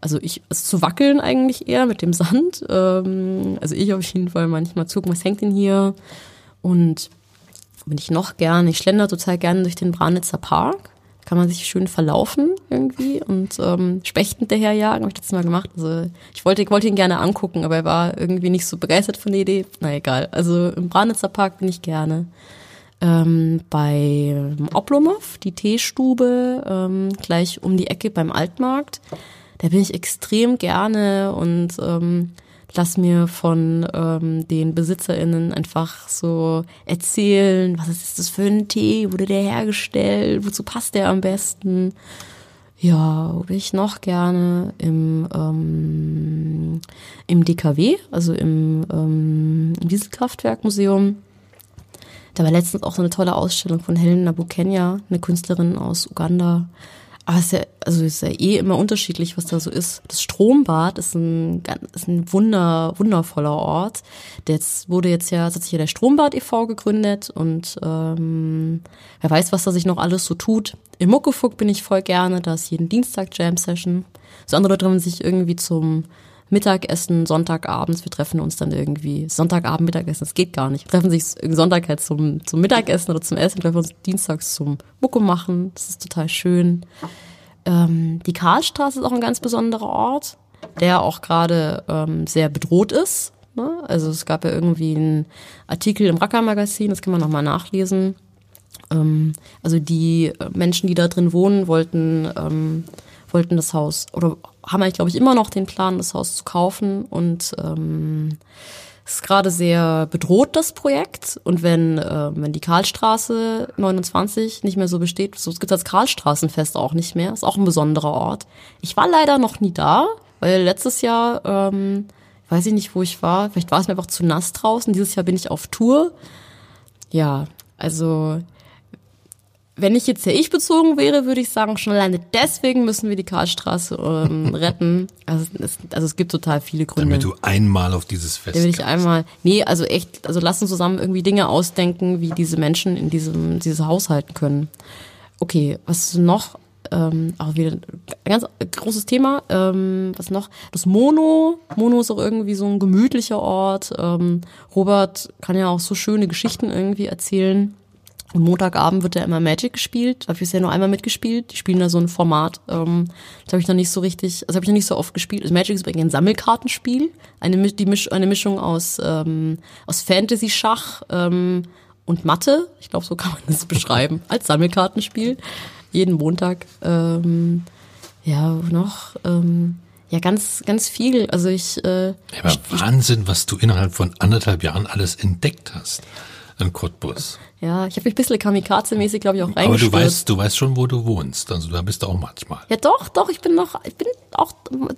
also ich, also zu wackeln eigentlich eher mit dem Sand. Ähm, also ich auf jeden Fall manchmal zu gucken, was hängt denn hier? Und bin ich noch gern, ich schlender total gerne durch den Branitzer Park kann man sich schön verlaufen irgendwie und ähm, Spechten hinterherjagen, habe ich das mal gemacht. Also ich wollte, ich wollte ihn gerne angucken, aber er war irgendwie nicht so begeistert von der Idee. Na egal. Also im Branitzer Park bin ich gerne. Ähm, bei Oblomov, die Teestube, ähm, gleich um die Ecke beim Altmarkt. Da bin ich extrem gerne und ähm, lass mir von ähm, den BesitzerInnen einfach so erzählen, was ist das für ein Tee, wurde der hergestellt, wozu passt der am besten. Ja, wo bin ich noch gerne im, ähm, im DKW, also im, ähm, Dieselkraftwerkmuseum. Da war letztens auch so eine tolle Ausstellung von Helen Nabukenya, eine Künstlerin aus Uganda. Aber es ist ja, also ist ja eh immer unterschiedlich, was da so ist. Das Strombad ist ein, ist ein wunder, wundervoller Ort. Jetzt wurde jetzt ja, es hat sich ja der Strombad e.V. gegründet und ähm, wer weiß, was da sich noch alles so tut. Im Muckefuck bin ich voll gerne, da ist jeden Dienstag Jam Session. So andere Leute treffen sich irgendwie zum Mittagessen, Sonntagabends, wir treffen uns dann irgendwie, Sonntagabend, Mittagessen, das geht gar nicht. Wir treffen sich Sonntag halt zum, zum Mittagessen oder zum Essen, treffen uns dienstags zum Mucke machen, das ist total schön. Ähm, die Karlstraße ist auch ein ganz besonderer Ort, der auch gerade ähm, sehr bedroht ist. Ne? Also es gab ja irgendwie einen Artikel im Racker-Magazin, das kann man nochmal nachlesen. Ähm, also die Menschen, die da drin wohnen, wollten, ähm, wollten das Haus oder haben eigentlich, glaube ich, immer noch den Plan, das Haus zu kaufen und ähm, es ist gerade sehr bedroht, das Projekt. Und wenn, äh, wenn die Karlstraße 29 nicht mehr so besteht, so gibt das Karlstraßenfest auch nicht mehr. Ist auch ein besonderer Ort. Ich war leider noch nie da, weil letztes Jahr, ähm, weiß ich nicht, wo ich war. Vielleicht war es mir einfach zu nass draußen. Dieses Jahr bin ich auf Tour. Ja, also wenn ich jetzt ja ich bezogen wäre, würde ich sagen, schon alleine deswegen müssen wir die Karlstraße ähm, retten. Also es, also es gibt total viele Gründe. Damit du einmal auf dieses Fest Da will ich einmal, nee, also echt, also lass uns zusammen irgendwie Dinge ausdenken, wie diese Menschen in diesem, dieses Haus halten können. Okay, was noch? Ähm, auch wieder ein ganz großes Thema. Ähm, was noch? Das Mono. Mono ist auch irgendwie so ein gemütlicher Ort. Ähm, Robert kann ja auch so schöne Geschichten irgendwie erzählen. Und Montagabend wird da immer Magic gespielt. Da habe ich bisher nur einmal mitgespielt. Die spielen da so ein Format. Ähm, das habe ich noch nicht so richtig, also habe ich noch nicht so oft gespielt. Also Magic ist übrigens ein Sammelkartenspiel. Eine, die Misch, eine Mischung aus, ähm, aus Fantasy-Schach ähm, und Mathe. Ich glaube, so kann man das beschreiben. Als Sammelkartenspiel. Jeden Montag. Ähm, ja, noch. Ähm, ja, ganz, ganz viel. Also ich. Äh, ja, aber Wahnsinn, was du innerhalb von anderthalb Jahren alles entdeckt hast in Cottbus. Ja, ich habe mich ein bisschen kamikaze-mäßig, glaube ich, auch reingestürzt. Aber du weißt, du weißt schon, wo du wohnst. Also da bist du auch manchmal. Ja, doch, doch, ich bin noch, ich bin auch,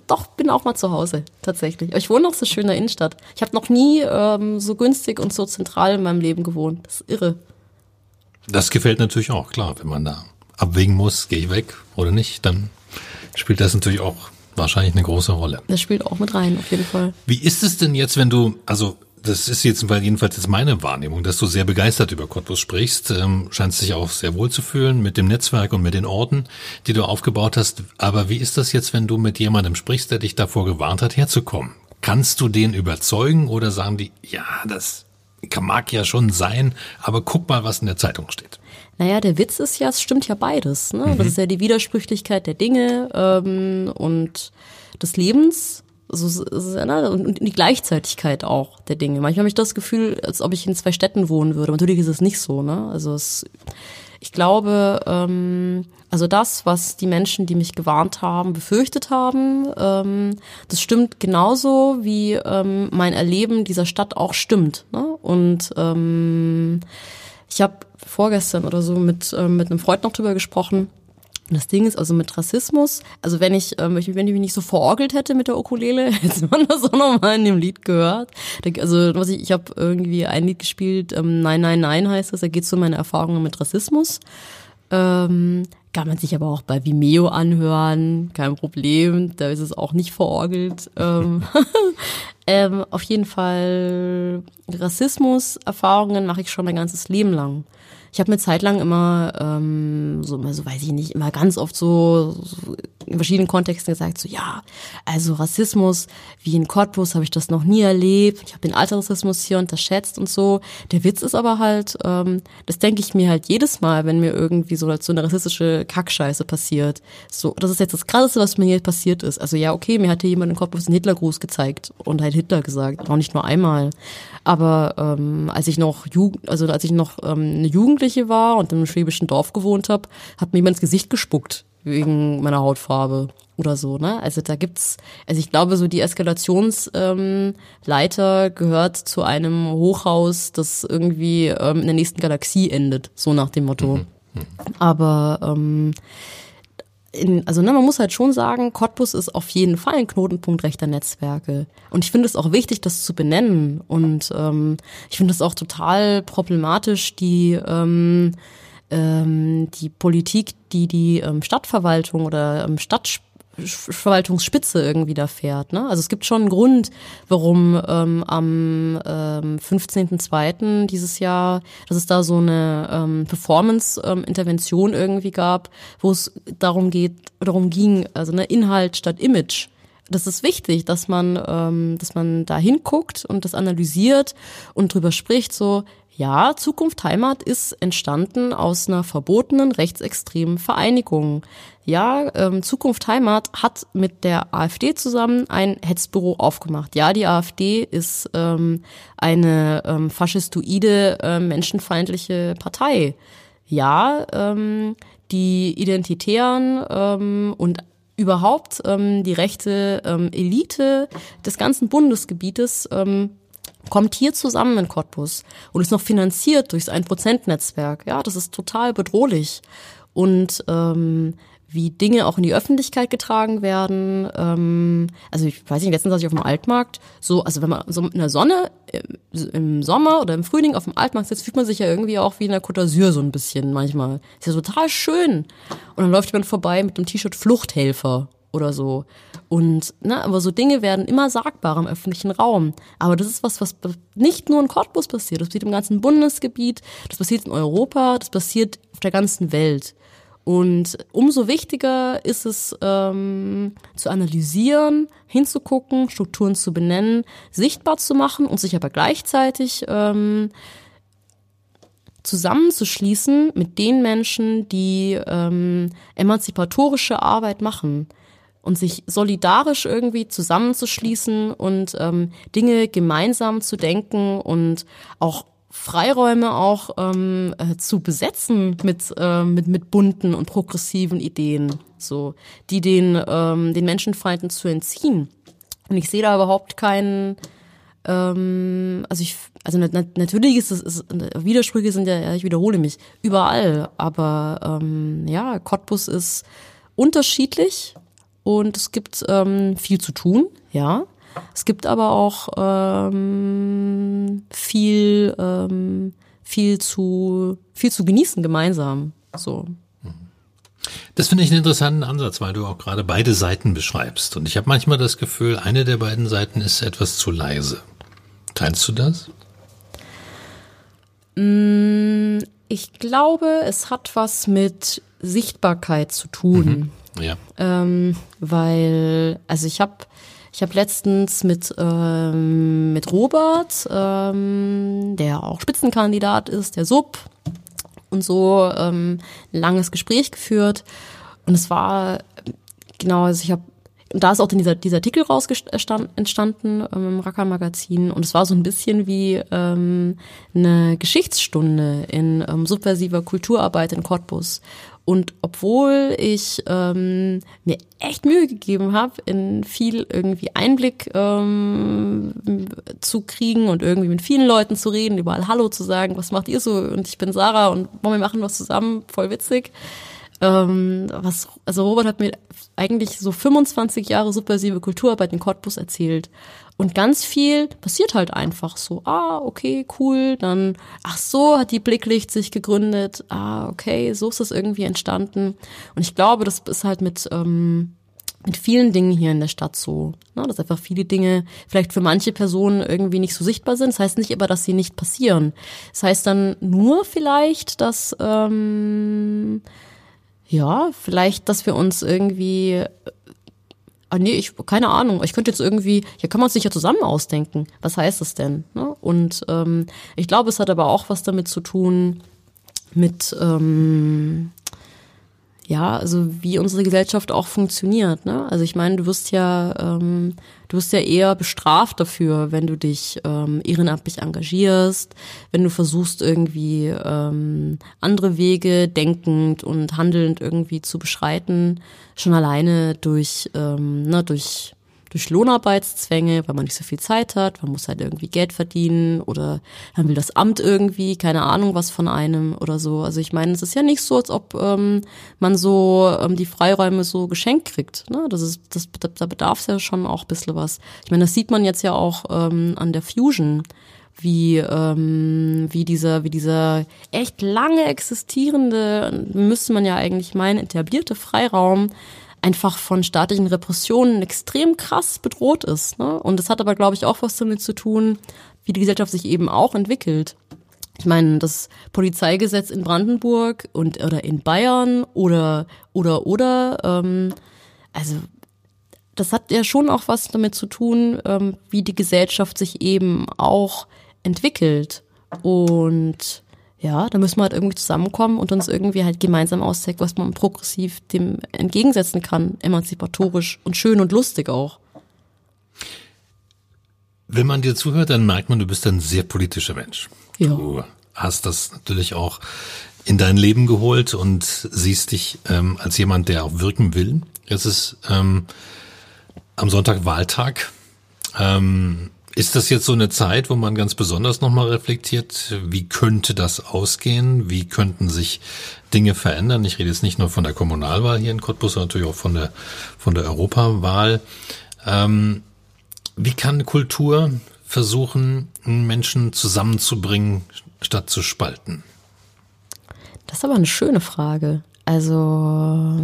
doch, bin auch mal zu Hause, tatsächlich. Ich wohne noch so schön in der Innenstadt. Ich habe noch nie ähm, so günstig und so zentral in meinem Leben gewohnt. Das ist irre. Das gefällt natürlich auch, klar. Wenn man da abwägen muss, gehe ich weg oder nicht, dann spielt das natürlich auch wahrscheinlich eine große Rolle. Das spielt auch mit rein, auf jeden Fall. Wie ist es denn jetzt, wenn du, also das ist jetzt jedenfalls jetzt meine Wahrnehmung, dass du sehr begeistert über Cottbus sprichst, ähm, scheinst dich auch sehr wohl zu fühlen mit dem Netzwerk und mit den Orten, die du aufgebaut hast. Aber wie ist das jetzt, wenn du mit jemandem sprichst, der dich davor gewarnt hat, herzukommen? Kannst du den überzeugen oder sagen die, ja, das mag ja schon sein, aber guck mal, was in der Zeitung steht. Naja, der Witz ist ja, es stimmt ja beides. Ne? Mhm. Das ist ja die Widersprüchlichkeit der Dinge ähm, und des Lebens so, ne? und die Gleichzeitigkeit auch der Dinge. Manchmal habe ich das Gefühl, als ob ich in zwei Städten wohnen würde. natürlich ist es nicht so. Ne? Also es, ich glaube, ähm, also das, was die Menschen, die mich gewarnt haben, befürchtet haben, ähm, das stimmt genauso, wie ähm, mein Erleben dieser Stadt auch stimmt. Ne? Und ähm, ich habe vorgestern oder so mit, ähm, mit einem Freund noch drüber gesprochen und das Ding ist also mit Rassismus, also wenn ich, ähm, wenn ich mich nicht so verorgelt hätte mit der Ukulele, hätte man das auch nochmal in dem Lied gehört. Also was ich, ich habe irgendwie ein Lied gespielt, ähm, Nein, Nein, Nein heißt das, da geht es um meine Erfahrungen mit Rassismus. Ähm, kann man sich aber auch bei Vimeo anhören, kein Problem, da ist es auch nicht verorgelt. Ähm, ähm, auf jeden Fall Rassismus-Erfahrungen mache ich schon mein ganzes Leben lang. Ich habe mir zeitlang immer, ähm, so, so weiß ich nicht, immer ganz oft so, so in verschiedenen Kontexten gesagt, so ja, also Rassismus, wie in Cottbus habe ich das noch nie erlebt. Ich habe den Altersrassismus hier unterschätzt und so. Der Witz ist aber halt, ähm, das denke ich mir halt jedes Mal, wenn mir irgendwie so, so eine rassistische Kackscheiße passiert. So, das ist jetzt das Krasseste, was mir hier passiert ist. Also ja, okay, mir hat hier jemand in Cottbus einen Hitlergruß gezeigt und halt Hitler gesagt, auch nicht nur einmal. Aber ähm, als ich noch Jugend, also als ich noch ähm, eine Jugendliche war und im schwäbischen Dorf gewohnt habe, hat mir jemand ins Gesicht gespuckt wegen meiner Hautfarbe oder so, ne? Also da gibt's, also ich glaube, so die Eskalationsleiter ähm, gehört zu einem Hochhaus, das irgendwie ähm, in der nächsten Galaxie endet, so nach dem Motto. Mhm. Mhm. Aber ähm, in, also ne, man muss halt schon sagen, Cottbus ist auf jeden Fall ein Knotenpunkt rechter Netzwerke. Und ich finde es auch wichtig, das zu benennen. Und ähm, ich finde es auch total problematisch, die ähm, ähm, die Politik, die die ähm, Stadtverwaltung oder ähm, Stadt Verwaltungsspitze irgendwie da fährt. Ne? Also es gibt schon einen Grund, warum ähm, am ähm, 15.02. dieses Jahr, dass es da so eine ähm, Performance-Intervention ähm, irgendwie gab, wo es darum geht, darum ging, also ne Inhalt statt Image. Das ist wichtig, dass man, ähm, dass man da hinguckt und das analysiert und drüber spricht, so, ja, Zukunft Heimat ist entstanden aus einer verbotenen rechtsextremen Vereinigung. Ja, ähm, Zukunft Heimat hat mit der AfD zusammen ein Hetzbüro aufgemacht. Ja, die AfD ist ähm, eine ähm, faschistoide, äh, menschenfeindliche Partei. Ja, ähm, die Identitären ähm, und überhaupt ähm, die rechte ähm, Elite des ganzen Bundesgebietes ähm, kommt hier zusammen in Cottbus und ist noch finanziert durchs 1%-Netzwerk. Ja, das ist total bedrohlich. Und ähm, wie Dinge auch in die Öffentlichkeit getragen werden. Ähm, also ich weiß nicht, letztens saß ich auf dem Altmarkt, so, also wenn man so in der Sonne äh, im Sommer oder im Frühling auf dem Altmarkt sitzt, fühlt man sich ja irgendwie auch wie in der Côte d'Azur so ein bisschen manchmal. Ist ja total schön. Und dann läuft jemand vorbei mit dem T-Shirt Fluchthelfer oder so. Und, ne, aber so Dinge werden immer sagbar im öffentlichen Raum. Aber das ist was, was nicht nur in Cottbus passiert. Das passiert im ganzen Bundesgebiet, das passiert in Europa, das passiert auf der ganzen Welt. Und umso wichtiger ist es, ähm, zu analysieren, hinzugucken, Strukturen zu benennen, sichtbar zu machen und sich aber gleichzeitig ähm, zusammenzuschließen mit den Menschen, die ähm, emanzipatorische Arbeit machen und sich solidarisch irgendwie zusammenzuschließen und ähm, Dinge gemeinsam zu denken und auch Freiräume auch ähm, äh, zu besetzen mit, äh, mit, mit bunten und progressiven Ideen, so, die den, ähm, den Menschenfeinden zu entziehen. Und ich sehe da überhaupt keinen, ähm, also ich, also nat natürlich ist es, Widersprüche sind ja, ich wiederhole mich, überall, aber ähm, ja, Cottbus ist unterschiedlich und es gibt ähm, viel zu tun, ja. Es gibt aber auch ähm, viel, ähm, viel zu, viel zu genießen gemeinsam. So. Das finde ich einen interessanten Ansatz, weil du auch gerade beide Seiten beschreibst. Und ich habe manchmal das Gefühl, eine der beiden Seiten ist etwas zu leise. Teilst du das? Mm, ich glaube, es hat was mit Sichtbarkeit zu tun. Mhm. Ja. Ähm, weil, also ich habe ich habe letztens mit, ähm, mit Robert, ähm, der auch Spitzenkandidat ist, der Sub, und so ähm, ein langes Gespräch geführt. Und es war, genau, also ich habe da ist auch dieser, dieser Artikel raus entstanden ähm, im Racker Magazin und es war so ein bisschen wie ähm, eine Geschichtsstunde in ähm, subversiver Kulturarbeit in Cottbus. Und obwohl ich ähm, mir echt Mühe gegeben habe, in viel irgendwie Einblick ähm, zu kriegen und irgendwie mit vielen Leuten zu reden, überall Hallo zu sagen, was macht ihr so? Und ich bin Sarah und wollen wir machen was zusammen, voll witzig. Ähm, was, also Robert hat mir eigentlich so 25 Jahre subversive Kulturarbeit in Cottbus erzählt. Und ganz viel passiert halt einfach so. Ah, okay, cool. Dann, ach so, hat die Blicklicht sich gegründet. Ah, okay, so ist das irgendwie entstanden. Und ich glaube, das ist halt mit, ähm, mit vielen Dingen hier in der Stadt so. Ne? Dass einfach viele Dinge vielleicht für manche Personen irgendwie nicht so sichtbar sind. Das heißt nicht aber, dass sie nicht passieren. Das heißt dann nur vielleicht, dass ähm, ja, vielleicht, dass wir uns irgendwie Ah, nee, ich, keine Ahnung. Ich könnte jetzt irgendwie, ja, kann man sich ja zusammen ausdenken. Was heißt das denn? Ne? Und ähm, ich glaube, es hat aber auch was damit zu tun, mit ähm, ja, also wie unsere Gesellschaft auch funktioniert. Ne? Also ich meine, du wirst ja, ähm, du wirst ja eher bestraft dafür, wenn du dich ähm, ehrenamtlich engagierst, wenn du versuchst irgendwie ähm, andere Wege denkend und handelnd irgendwie zu beschreiten, schon alleine durch, ähm, ne, durch durch Lohnarbeitszwänge, weil man nicht so viel Zeit hat, man muss halt irgendwie Geld verdienen oder dann will das Amt irgendwie, keine Ahnung was von einem oder so. Also ich meine, es ist ja nicht so, als ob ähm, man so ähm, die Freiräume so geschenkt kriegt. Ne? Das ist, das, da bedarf es ja schon auch ein bisschen was. Ich meine, das sieht man jetzt ja auch ähm, an der Fusion wie ähm, wie dieser wie dieser echt lange existierende müsste man ja eigentlich meinen etablierte Freiraum einfach von staatlichen Repressionen extrem krass bedroht ist. Ne? Und das hat aber, glaube ich, auch was damit zu tun, wie die Gesellschaft sich eben auch entwickelt. Ich meine, das Polizeigesetz in Brandenburg und oder in Bayern oder oder oder ähm, also das hat ja schon auch was damit zu tun, ähm, wie die Gesellschaft sich eben auch entwickelt und ja, da müssen wir halt irgendwie zusammenkommen und uns irgendwie halt gemeinsam auschecken, was man progressiv dem entgegensetzen kann, emanzipatorisch und schön und lustig auch. Wenn man dir zuhört, dann merkt man, du bist ein sehr politischer Mensch. Ja. Du hast das natürlich auch in dein Leben geholt und siehst dich ähm, als jemand, der auch wirken will. Es ist ähm, am Sonntag Wahltag. Ähm, Ist das jetzt so eine Zeit, wo man ganz besonders nochmal reflektiert, wie könnte das ausgehen? Wie könnten sich Dinge verändern? Ich rede jetzt nicht nur von der Kommunalwahl hier in Cottbus, sondern natürlich auch von der, von der Europawahl. Ähm, wie kann Kultur versuchen, Menschen zusammenzubringen, statt zu spalten? Das ist aber eine schöne Frage. Also,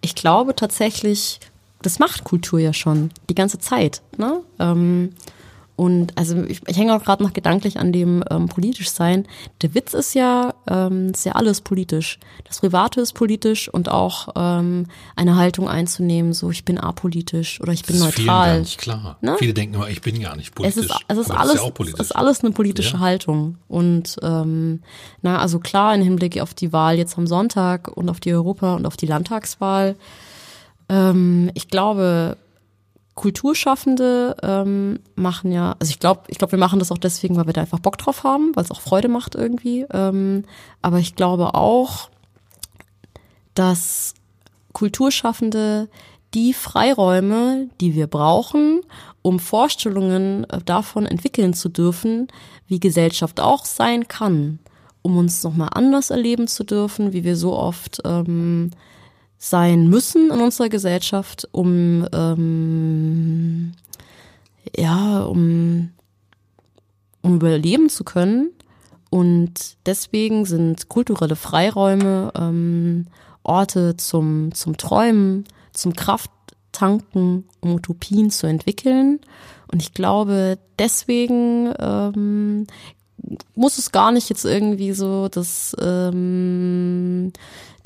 ich glaube tatsächlich, das macht Kultur ja schon die ganze Zeit. Ne? Ähm, und also ich, ich hänge auch gerade noch gedanklich an dem ähm, politisch sein. Der Witz ist ja, ähm, ist ja alles politisch. Das Private ist politisch und auch ähm, eine Haltung einzunehmen, so ich bin apolitisch oder ich bin das neutral. Ist gar nicht klar. Ne? Viele denken immer, ich bin gar nicht politisch. Es ist, es ist alles, ist ja es ist alles eine politische ja. Haltung. Und ähm, na, also klar, im Hinblick auf die Wahl jetzt am Sonntag und auf die Europa- und auf die Landtagswahl ähm, ich glaube, Kulturschaffende ähm, machen ja, also ich glaube, ich glaube, wir machen das auch deswegen, weil wir da einfach Bock drauf haben, weil es auch Freude macht irgendwie. Ähm, aber ich glaube auch, dass Kulturschaffende die Freiräume, die wir brauchen, um Vorstellungen äh, davon entwickeln zu dürfen, wie Gesellschaft auch sein kann, um uns nochmal anders erleben zu dürfen, wie wir so oft ähm, sein müssen in unserer Gesellschaft, um ähm, ja, um, um überleben zu können. Und deswegen sind kulturelle Freiräume ähm, Orte zum, zum Träumen, zum Krafttanken, um Utopien zu entwickeln. Und ich glaube, deswegen ähm, muss es gar nicht jetzt irgendwie so das ähm,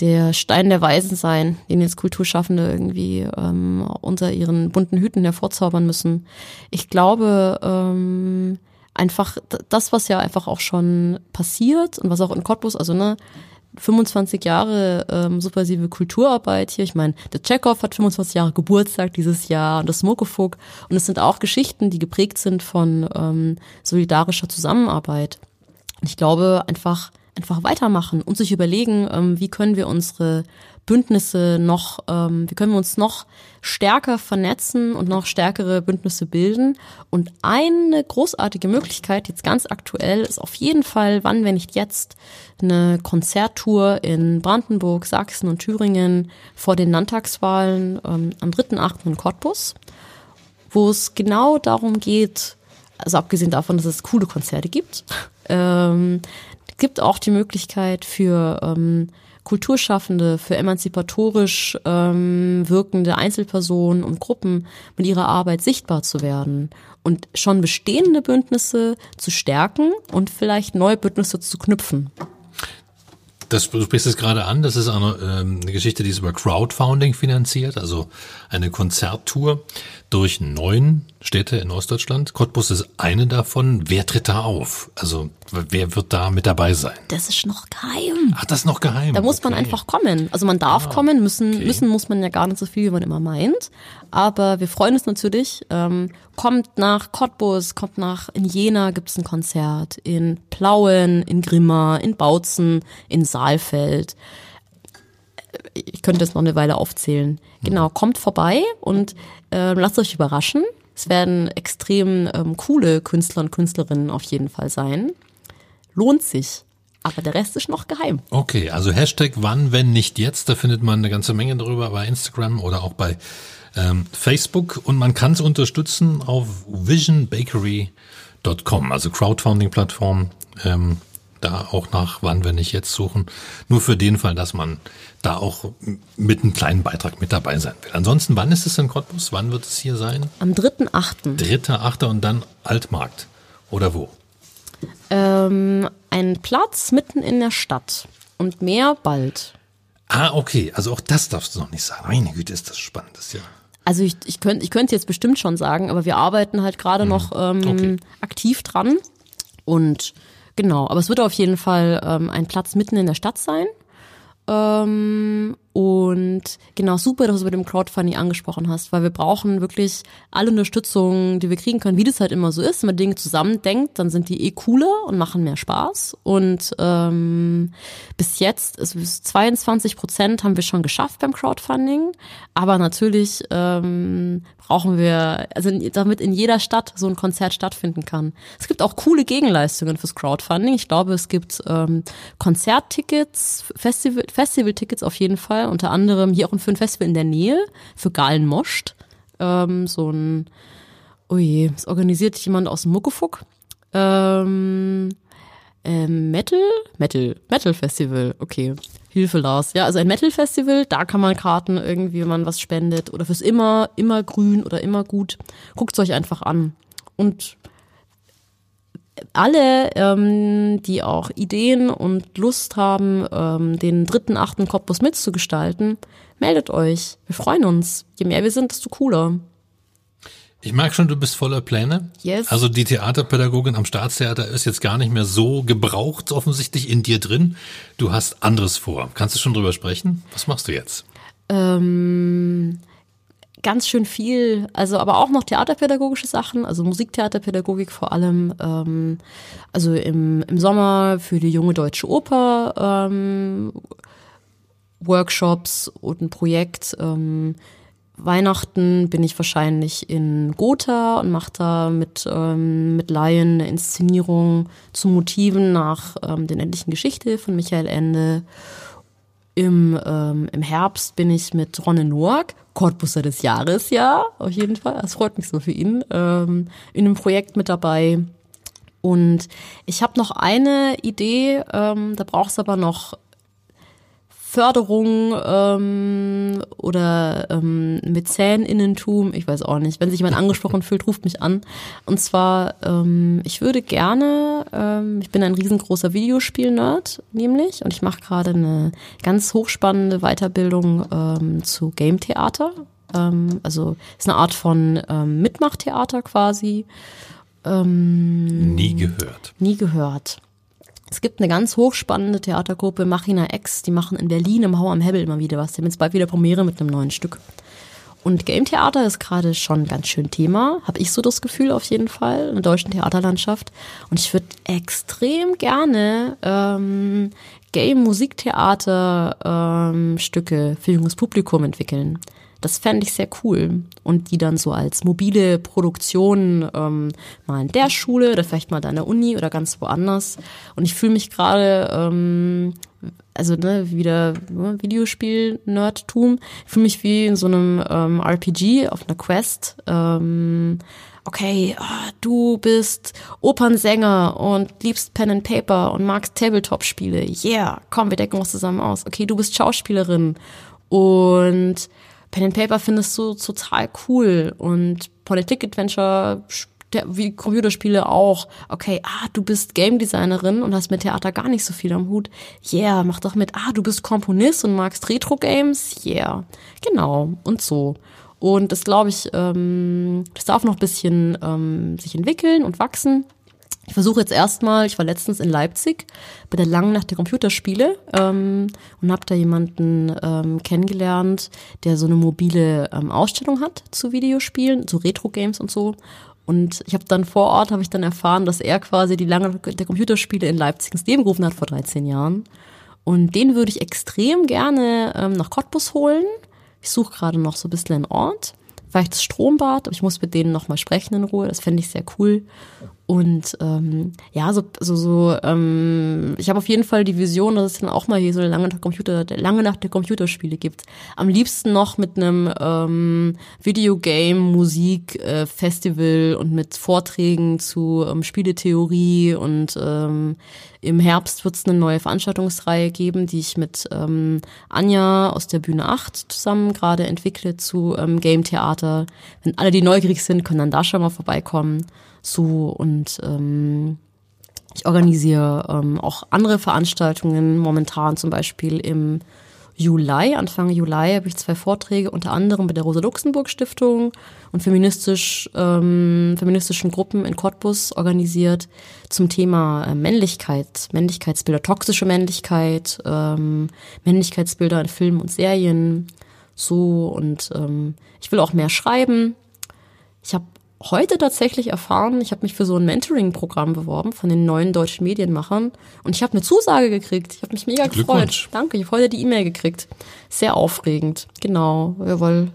der Stein der Weisen sein, den jetzt Kulturschaffende irgendwie ähm, unter ihren bunten Hüten hervorzaubern müssen. Ich glaube, ähm, einfach das, was ja einfach auch schon passiert und was auch in Cottbus, also ne, 25 Jahre ähm, subversive Kulturarbeit hier. Ich meine, der Chekhov hat 25 Jahre Geburtstag dieses Jahr und das Smokefog. Und es sind auch Geschichten, die geprägt sind von ähm, solidarischer Zusammenarbeit. Und ich glaube einfach, einfach weitermachen und sich überlegen, ähm, wie können wir unsere Bündnisse noch, ähm, wie können wir uns noch stärker vernetzen und noch stärkere Bündnisse bilden. Und eine großartige Möglichkeit, jetzt ganz aktuell, ist auf jeden Fall, wann, wenn nicht jetzt, eine Konzerttour in Brandenburg, Sachsen und Thüringen vor den Landtagswahlen ähm, am 3.8. in Cottbus, wo es genau darum geht, also abgesehen davon, dass es coole Konzerte gibt, ähm, gibt auch die Möglichkeit für ähm, Kulturschaffende, für emanzipatorisch ähm, wirkende Einzelpersonen und Gruppen mit ihrer Arbeit sichtbar zu werden und schon bestehende Bündnisse zu stärken und vielleicht neue Bündnisse zu knüpfen. Das, du sprichst es gerade an, das ist eine, ähm, eine Geschichte, die ist über Crowdfunding finanziert, also eine Konzerttour durch neun Städte in Ostdeutschland. Cottbus ist eine davon. Wer tritt da auf? Also wer wird da mit dabei sein? Das ist noch geheim. Ach, das ist noch geheim. Da muss okay. man einfach kommen. Also man darf ah, kommen, müssen, okay. müssen muss man ja gar nicht so viel, wie man immer meint. Aber wir freuen uns natürlich. Ähm, kommt nach Cottbus, kommt nach, in Jena gibt's ein Konzert, in Plauen, in Grimma, in Bautzen, in Saalfeld ich könnte das noch eine Weile aufzählen. Genau, kommt vorbei und äh, lasst euch überraschen. Es werden extrem ähm, coole Künstler und Künstlerinnen auf jeden Fall sein. Lohnt sich. Aber der Rest ist noch geheim. Okay, also Hashtag wann, wenn nicht jetzt, da findet man eine ganze Menge darüber bei Instagram oder auch bei ähm, Facebook und man kann es unterstützen auf visionbakery.com, also Crowdfunding-Plattform. Ähm, da auch nach wann, wenn nicht jetzt suchen. Nur für den Fall, dass man da auch mit einem kleinen Beitrag mit dabei sein will. Ansonsten, wann ist es in Cottbus? Wann wird es hier sein? Am 3.8. 3.8. und dann Altmarkt. Oder wo? Ähm, ein Platz mitten in der Stadt. Und mehr bald. Ah, okay. Also auch das darfst du noch nicht sagen. Meine Güte, ist das spannend, das ja. Also ich, ich könnte ich könnte jetzt bestimmt schon sagen, aber wir arbeiten halt gerade mhm. noch ähm, okay. aktiv dran. Und Genau, aber es wird auf jeden Fall ähm, ein Platz mitten in der Stadt sein. Ähm, Und genau, super, dass du mit dem Crowdfunding angesprochen hast, weil wir brauchen wirklich alle Unterstützung, die wir kriegen können, wie das halt immer so ist. Wenn man Dinge zusammendenkt, dann sind die eh cooler und machen mehr Spaß. Und ähm, bis jetzt, also bis 22 Prozent haben wir schon geschafft beim Crowdfunding. Aber natürlich ähm, brauchen wir, also damit in jeder Stadt so ein Konzert stattfinden kann. Es gibt auch coole Gegenleistungen fürs Crowdfunding. Ich glaube, es gibt ähm, Konzerttickets, Festival, Festivaltickets auf jeden Fall. Unter anderem hier auch für ein Festival in der Nähe, für Galenmoscht. Ähm, so ein, oh je, das organisiert jemand aus Muckefuck. Ähm, ähm, Metal? Metal, Metal Festival, okay. Hilfe, Lars. Ja, also ein Metal-Festival, da kann man Karten irgendwie, wenn man was spendet. Oder fürs immer, immer grün oder immer gut. Guckt es euch einfach an. Und alle, ähm, die auch Ideen und Lust haben, ähm, den dritten, achten Cottbus mitzugestalten, meldet euch. Wir freuen uns. Je mehr wir sind, desto cooler. Ich merke schon, du bist voller Pläne. Yes. Also die Theaterpädagogin am Staatstheater ist jetzt gar nicht mehr so gebraucht, offensichtlich in dir drin. Du hast anderes vor. Kannst du schon drüber sprechen? Was machst du jetzt? Ähm, ganz schön viel, also aber auch noch theaterpädagogische Sachen, also Musiktheaterpädagogik vor allem. Ähm, also im, im Sommer für die junge deutsche Oper ähm, Workshops und ein Projekt. Ähm, Weihnachten bin ich wahrscheinlich in Gotha und mache da mit, ähm, mit Laien eine Inszenierung zu Motiven nach ähm, den endlichen Geschichte von Michael Ende. Im, ähm, Im Herbst bin ich mit Ronne Noack, Cottbusser des Jahres, ja, auf jeden Fall. Das freut mich so für ihn, ähm, in einem Projekt mit dabei. Und ich habe noch eine Idee, ähm, da braucht es aber noch Förderung ähm, oder ähm, Mäzäninnentum, ich weiß auch nicht. Wenn sich jemand angesprochen fühlt, ruft mich an. Und zwar, ähm, ich würde gerne, ähm, ich bin ein riesengroßer Videospiel-Nerd, nämlich, und ich mache gerade eine ganz hochspannende Weiterbildung ähm, zu Game-Theater. Ähm, also ist eine Art von ähm, Mitmachtheater quasi. Ähm, nie gehört. Nie gehört. Es gibt eine ganz hochspannende Theatergruppe, Machina X, die machen in Berlin im Hau am Hebel immer wieder was. Die haben jetzt bald wieder Premiere mit einem neuen Stück. Und Game Theater ist gerade schon ganz schön Thema, habe ich so das Gefühl auf jeden Fall in der deutschen Theaterlandschaft. Und ich würde extrem gerne ähm, Game Musiktheater ähm, Stücke für junges Publikum entwickeln. Das fände ich sehr cool. Und die dann so als mobile Produktion ähm, mal in der Schule oder vielleicht mal da an der Uni oder ganz woanders. Und ich fühle mich gerade, ähm, also ne, wieder ne, Videospiel-Nerdtum, fühle mich wie in so einem ähm, RPG auf einer Quest. Ähm, okay, oh, du bist Opernsänger und liebst Pen and Paper und magst Tabletop-Spiele. Yeah, komm, wir decken uns zusammen aus. Okay, du bist Schauspielerin und Pen and Paper findest du total cool und Politik Adventure wie Computerspiele auch. Okay, ah, du bist Game Designerin und hast mit Theater gar nicht so viel am Hut. Yeah, mach doch mit. Ah, du bist Komponist und magst Retro Games. Yeah, genau und so. Und das glaube ich, ähm, das darf noch ein bisschen ähm, sich entwickeln und wachsen. Ich versuche jetzt erstmal, ich war letztens in Leipzig bei der langen Nacht der Computerspiele ähm, und habe da jemanden ähm, kennengelernt, der so eine mobile ähm, Ausstellung hat zu Videospielen, zu Retro-Games und so. Und ich habe dann vor Ort, habe ich dann erfahren, dass er quasi die lange Nacht der Computerspiele in Leipzig ins Leben gerufen hat vor 13 Jahren. Und den würde ich extrem gerne ähm, nach Cottbus holen. Ich suche gerade noch so ein bisschen einen Ort. Vielleicht das Strombad, aber ich muss mit denen nochmal sprechen in Ruhe. Das fände ich sehr cool. Und ähm, ja, so, so, so ähm, ich habe auf jeden Fall die Vision, dass es dann auch mal hier so eine lange Computer, lange Nacht der Computerspiele gibt. Am liebsten noch mit einem ähm, Videogame, Musik, äh, Festival und mit Vorträgen zu ähm, Spieletheorie und ähm, im Herbst wird es eine neue Veranstaltungsreihe geben, die ich mit ähm, Anja aus der Bühne 8 zusammen gerade entwickle zu ähm, Game Theater. Wenn alle, die neugierig sind, können dann da schon mal vorbeikommen so und ähm, ich organisiere ähm, auch andere Veranstaltungen momentan zum Beispiel im Juli, Anfang Juli, habe ich zwei Vorträge, unter anderem bei der Rosa-Luxemburg-Stiftung und feministisch, ähm, feministischen Gruppen in Cottbus organisiert zum Thema äh, Männlichkeit, Männlichkeitsbilder, toxische Männlichkeit, ähm, Männlichkeitsbilder in Filmen und Serien, so und ähm, ich will auch mehr schreiben. Ich habe heute tatsächlich erfahren, ich habe mich für so ein Mentoring-Programm beworben von den neuen deutschen Medienmachern und ich habe eine Zusage gekriegt. Ich habe mich mega gefreut. Danke, ich habe heute die E-Mail gekriegt. Sehr aufregend. Genau, jawohl.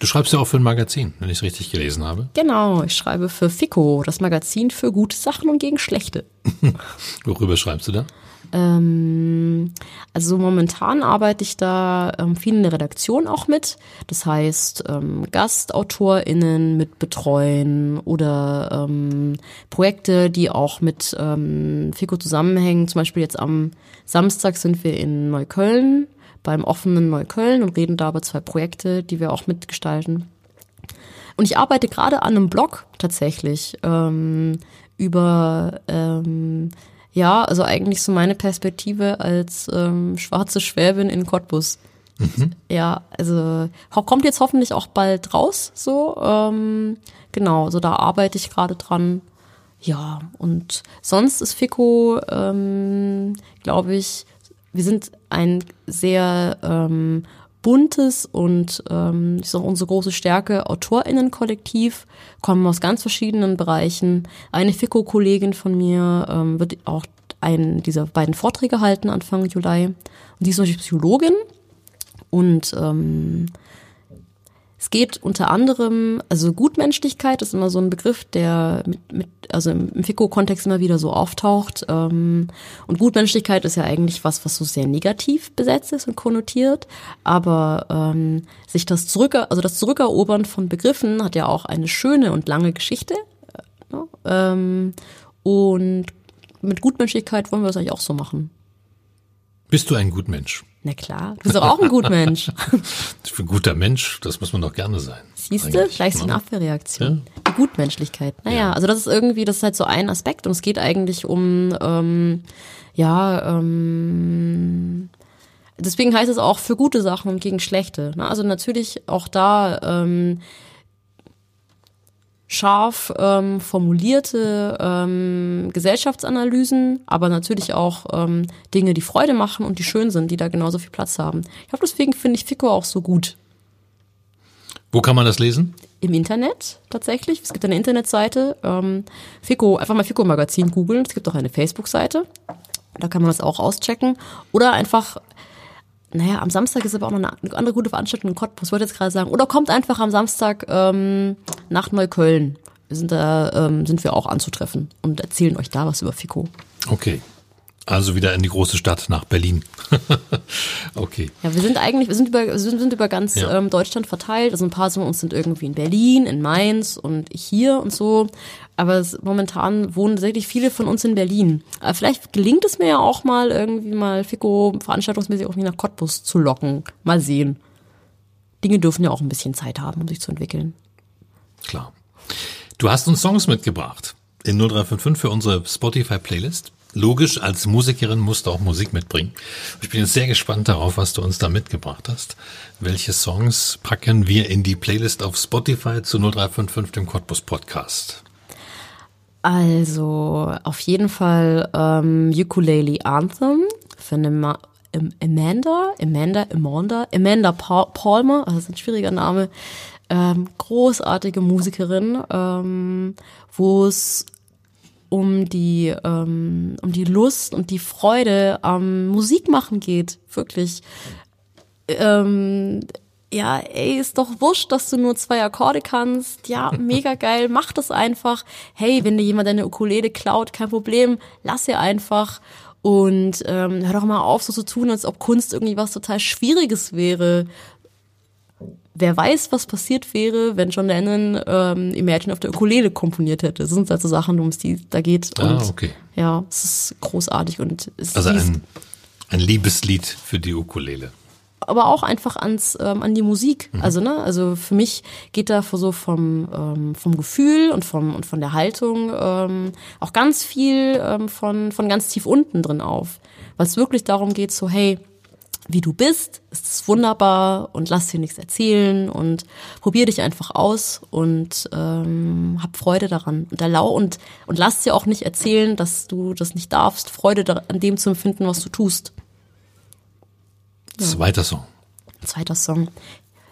Du schreibst ja auch für ein Magazin, wenn ich es richtig gelesen habe. Genau, ich schreibe für FICO, das Magazin für gute Sachen und gegen schlechte. Worüber schreibst du da? Ähm, also momentan arbeite ich da ähm, viel in der Redaktion auch mit. Das heißt, ähm, GastautorInnen mit betreuen oder ähm, Projekte, die auch mit ähm, FICO zusammenhängen. Zum Beispiel jetzt am Samstag sind wir in Neukölln beim offenen Neukölln und reden da über zwei Projekte, die wir auch mitgestalten. Und ich arbeite gerade an einem Blog tatsächlich ähm, über ähm, ja, also eigentlich so meine Perspektive als ähm, schwarze Schwäbin in Cottbus. Mhm. Ja, also kommt jetzt hoffentlich auch bald raus, so. Ähm, genau, so da arbeite ich gerade dran. Ja, und sonst ist Fico, ähm, glaube ich, wir sind ein sehr ähm, buntes und ähm, ist auch unsere große Stärke, AutorInnen-Kollektiv, kommen aus ganz verschiedenen Bereichen. Eine FICO-Kollegin von mir ähm, wird auch einen dieser beiden Vorträge halten Anfang Juli. Und die ist natürlich Psychologin und ähm, es geht unter anderem, also Gutmenschlichkeit ist immer so ein Begriff, der mit, mit also im FICO-Kontext immer wieder so auftaucht. Ähm, und Gutmenschlichkeit ist ja eigentlich was, was so sehr negativ besetzt ist und konnotiert. Aber ähm, sich das zurück, also das Zurückerobern von Begriffen hat ja auch eine schöne und lange Geschichte. Äh, ne? ähm, und mit Gutmenschlichkeit wollen wir das eigentlich auch so machen. Bist du ein Gutmensch? Na klar, du bist doch auch ein Gutmensch. Für ein guter Mensch, das muss man doch gerne sein. Siehst du, gleich so eine Abwehrreaktion. Ja. Die Gutmenschlichkeit. Naja, ja. also das ist irgendwie, das ist halt so ein Aspekt und es geht eigentlich um, ähm, ja, ähm, deswegen heißt es auch für gute Sachen und gegen schlechte. Ne? Also natürlich auch da ähm, scharf ähm, formulierte ähm, Gesellschaftsanalysen, aber natürlich auch ähm, Dinge, die Freude machen und die schön sind, die da genauso viel Platz haben. Ich glaube, deswegen finde ich Fico auch so gut. Wo kann man das lesen? Im Internet tatsächlich. Es gibt eine Internetseite. Ähm, Fico, einfach mal Fico Magazin googeln. Es gibt auch eine Facebook-Seite. Da kann man das auch auschecken. Oder einfach naja, am Samstag ist aber auch noch eine andere gute Veranstaltung in Cottbus, wollte jetzt gerade sagen. Oder kommt einfach am Samstag ähm, nach Neukölln. Wir sind da, ähm, sind wir auch anzutreffen und erzählen euch da was über Fico. Okay. Also wieder in die große Stadt nach Berlin. okay. Ja, wir sind eigentlich, wir sind über, wir sind über ganz ja. ähm, Deutschland verteilt. Also ein paar von uns sind irgendwie in Berlin, in Mainz und ich hier und so. Aber es, momentan wohnen tatsächlich viele von uns in Berlin. Aber vielleicht gelingt es mir ja auch mal irgendwie mal Fico veranstaltungsmäßig irgendwie nach Cottbus zu locken. Mal sehen. Dinge dürfen ja auch ein bisschen Zeit haben, um sich zu entwickeln. Klar. Du hast uns Songs mitgebracht in 0355 für unsere Spotify-Playlist. Logisch, als Musikerin musst du auch Musik mitbringen. Ich bin jetzt sehr gespannt darauf, was du uns da mitgebracht hast. Welche Songs packen wir in die Playlist auf Spotify zu 0355 dem Cottbus Podcast? Also auf jeden Fall ähm, Ukulele Anthem von Amanda, Amanda, Amanda, Amanda Palmer, also das ist ein schwieriger Name, ähm, großartige Musikerin, ähm, wo es um die ähm, um die Lust und die Freude am Musikmachen geht, wirklich. Ähm, ja, ey, ist doch wurscht, dass du nur zwei Akkorde kannst. Ja, mega geil, mach das einfach. Hey, wenn dir jemand deine Ukulele klaut, kein Problem, lass sie einfach. Und ähm, hör doch mal auf, so zu tun, als ob Kunst irgendwie was total Schwieriges wäre. Wer weiß, was passiert wäre, wenn John Lennon ähm, Imagine auf der Ukulele komponiert hätte. Das sind halt so Sachen, um die da geht. Ah, und, ah, okay. Ja, es ist großartig und es Also ein, ein Liebeslied für die Ukulele aber auch einfach ans ähm, an die Musik. Mhm. Also ne, also für mich geht da so vom ähm, vom Gefühl und vom und von der Haltung ähm, auch ganz viel ähm, von von ganz tief unten drin auf, weil es wirklich darum geht, so hey wie du bist, ist es wunderbar und lass dir nichts erzählen und probier dich einfach aus und ähm, hab Freude daran und erlau und und lass dir auch nicht erzählen, dass du das nicht darfst, Freude an dem zu empfinden, was du tust. Ja. Zweiter Song. Zweiter Song.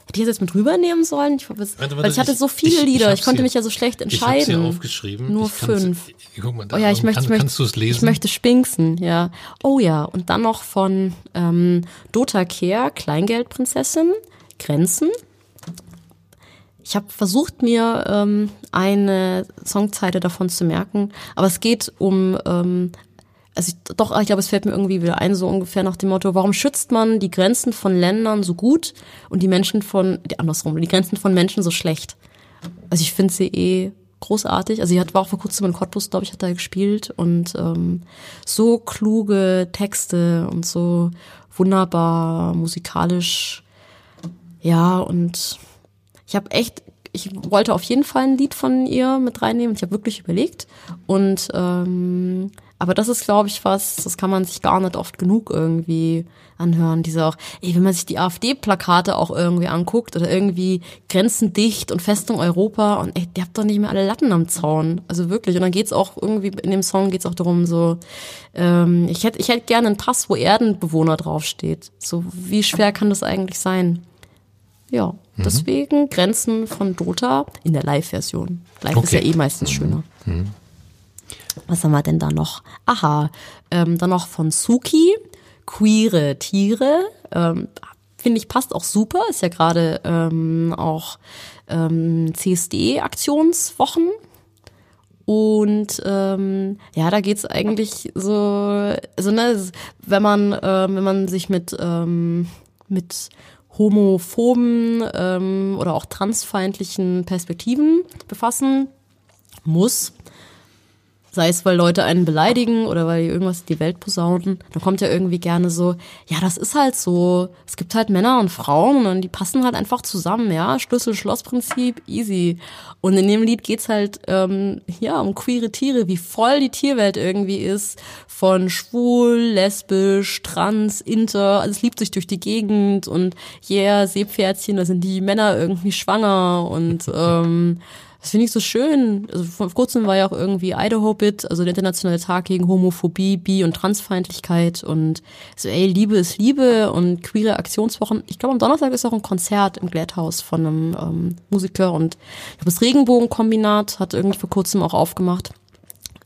Hätte ich das jetzt mit rübernehmen sollen? Ich, warte, warte, weil ich hatte so viele ich, Lieder, ich, ich konnte hier, mich ja so schlecht entscheiden. Ich habe aufgeschrieben. Nur fünf. Guck mal, da, oh ja, ich möchte, kann, ich kannst du es lesen? Ich möchte Spinksen, ja. Oh ja, und dann noch von ähm, Dota Kehr, Kleingeldprinzessin, Grenzen. Ich habe versucht, mir ähm, eine Songzeile davon zu merken, aber es geht um ähm, also ich, doch, ich glaube, es fällt mir irgendwie wieder ein, so ungefähr nach dem Motto, warum schützt man die Grenzen von Ländern so gut und die Menschen von, andersrum, die Grenzen von Menschen so schlecht? Also ich finde sie eh großartig. Also sie hat war auch vor kurzem in Cottbus, glaube ich, hat da gespielt und ähm, so kluge Texte und so wunderbar musikalisch. Ja, und ich habe echt, ich wollte auf jeden Fall ein Lied von ihr mit reinnehmen. Ich habe wirklich überlegt und ähm, aber das ist, glaube ich, was, das kann man sich gar nicht oft genug irgendwie anhören. Diese auch, ey, wenn man sich die AfD-Plakate auch irgendwie anguckt oder irgendwie Grenzen dicht und Festung Europa und ey, die habt doch nicht mehr alle Latten am Zaun. Also wirklich. Und dann geht's auch irgendwie, in dem Song geht's auch darum, so, ähm, ich hätte ich hätte gerne einen Pass, wo Erdenbewohner draufsteht. So, wie schwer kann das eigentlich sein? Ja, mhm. deswegen Grenzen von Dota in der Live-Version. Live. Live okay. ist ja eh meistens schöner. Mhm. Was haben wir denn da noch? Aha, ähm, dann noch von Suki, queere Tiere. Ähm, Finde ich passt auch super. Ist ja gerade ähm, auch ähm, CSD-Aktionswochen. Und ähm, ja, da geht's eigentlich so, also ne, wenn man, äh, wenn man sich mit, ähm, mit homophoben ähm, oder auch transfeindlichen Perspektiven befassen muss, sei es, weil Leute einen beleidigen oder weil die irgendwas in die Welt posaunen, dann kommt ja irgendwie gerne so, ja, das ist halt so, es gibt halt Männer und Frauen und die passen halt einfach zusammen, ja, Schlüssel-Schloss-Prinzip, easy. Und in dem Lied geht's halt, ähm, ja, um queere Tiere, wie voll die Tierwelt irgendwie ist, von schwul, lesbisch, trans, inter, alles liebt sich durch die Gegend und yeah, Seepferdchen, da sind die Männer irgendwie schwanger und, ähm, das finde ich so schön. Also vor kurzem war ja auch irgendwie Idaho Bit, also der internationale Tag gegen Homophobie, Bi- und Transfeindlichkeit und so, ey, Liebe ist Liebe und queere Aktionswochen. Ich glaube, am Donnerstag ist auch ein Konzert im Glätthaus von einem ähm, Musiker und ich glaube, das Regenbogenkombinat hat irgendwie vor kurzem auch aufgemacht.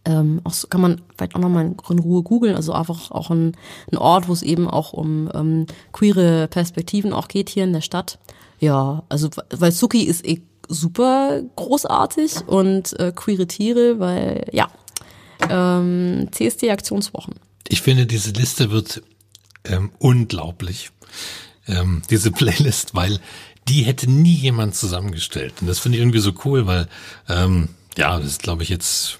Ähm, auch so kann man vielleicht auch nochmal in Ruhe googeln, also einfach auch ein, ein Ort, wo es eben auch um ähm, queere Perspektiven auch geht hier in der Stadt. Ja, also weil Suki ist eh super großartig und äh, queere Tiere, weil ja, ähm, CSD-Aktionswochen. Ich finde, diese Liste wird ähm, unglaublich, ähm, diese Playlist, weil die hätte nie jemand zusammengestellt. Und das finde ich irgendwie so cool, weil ähm, ja, das ist, glaube ich, jetzt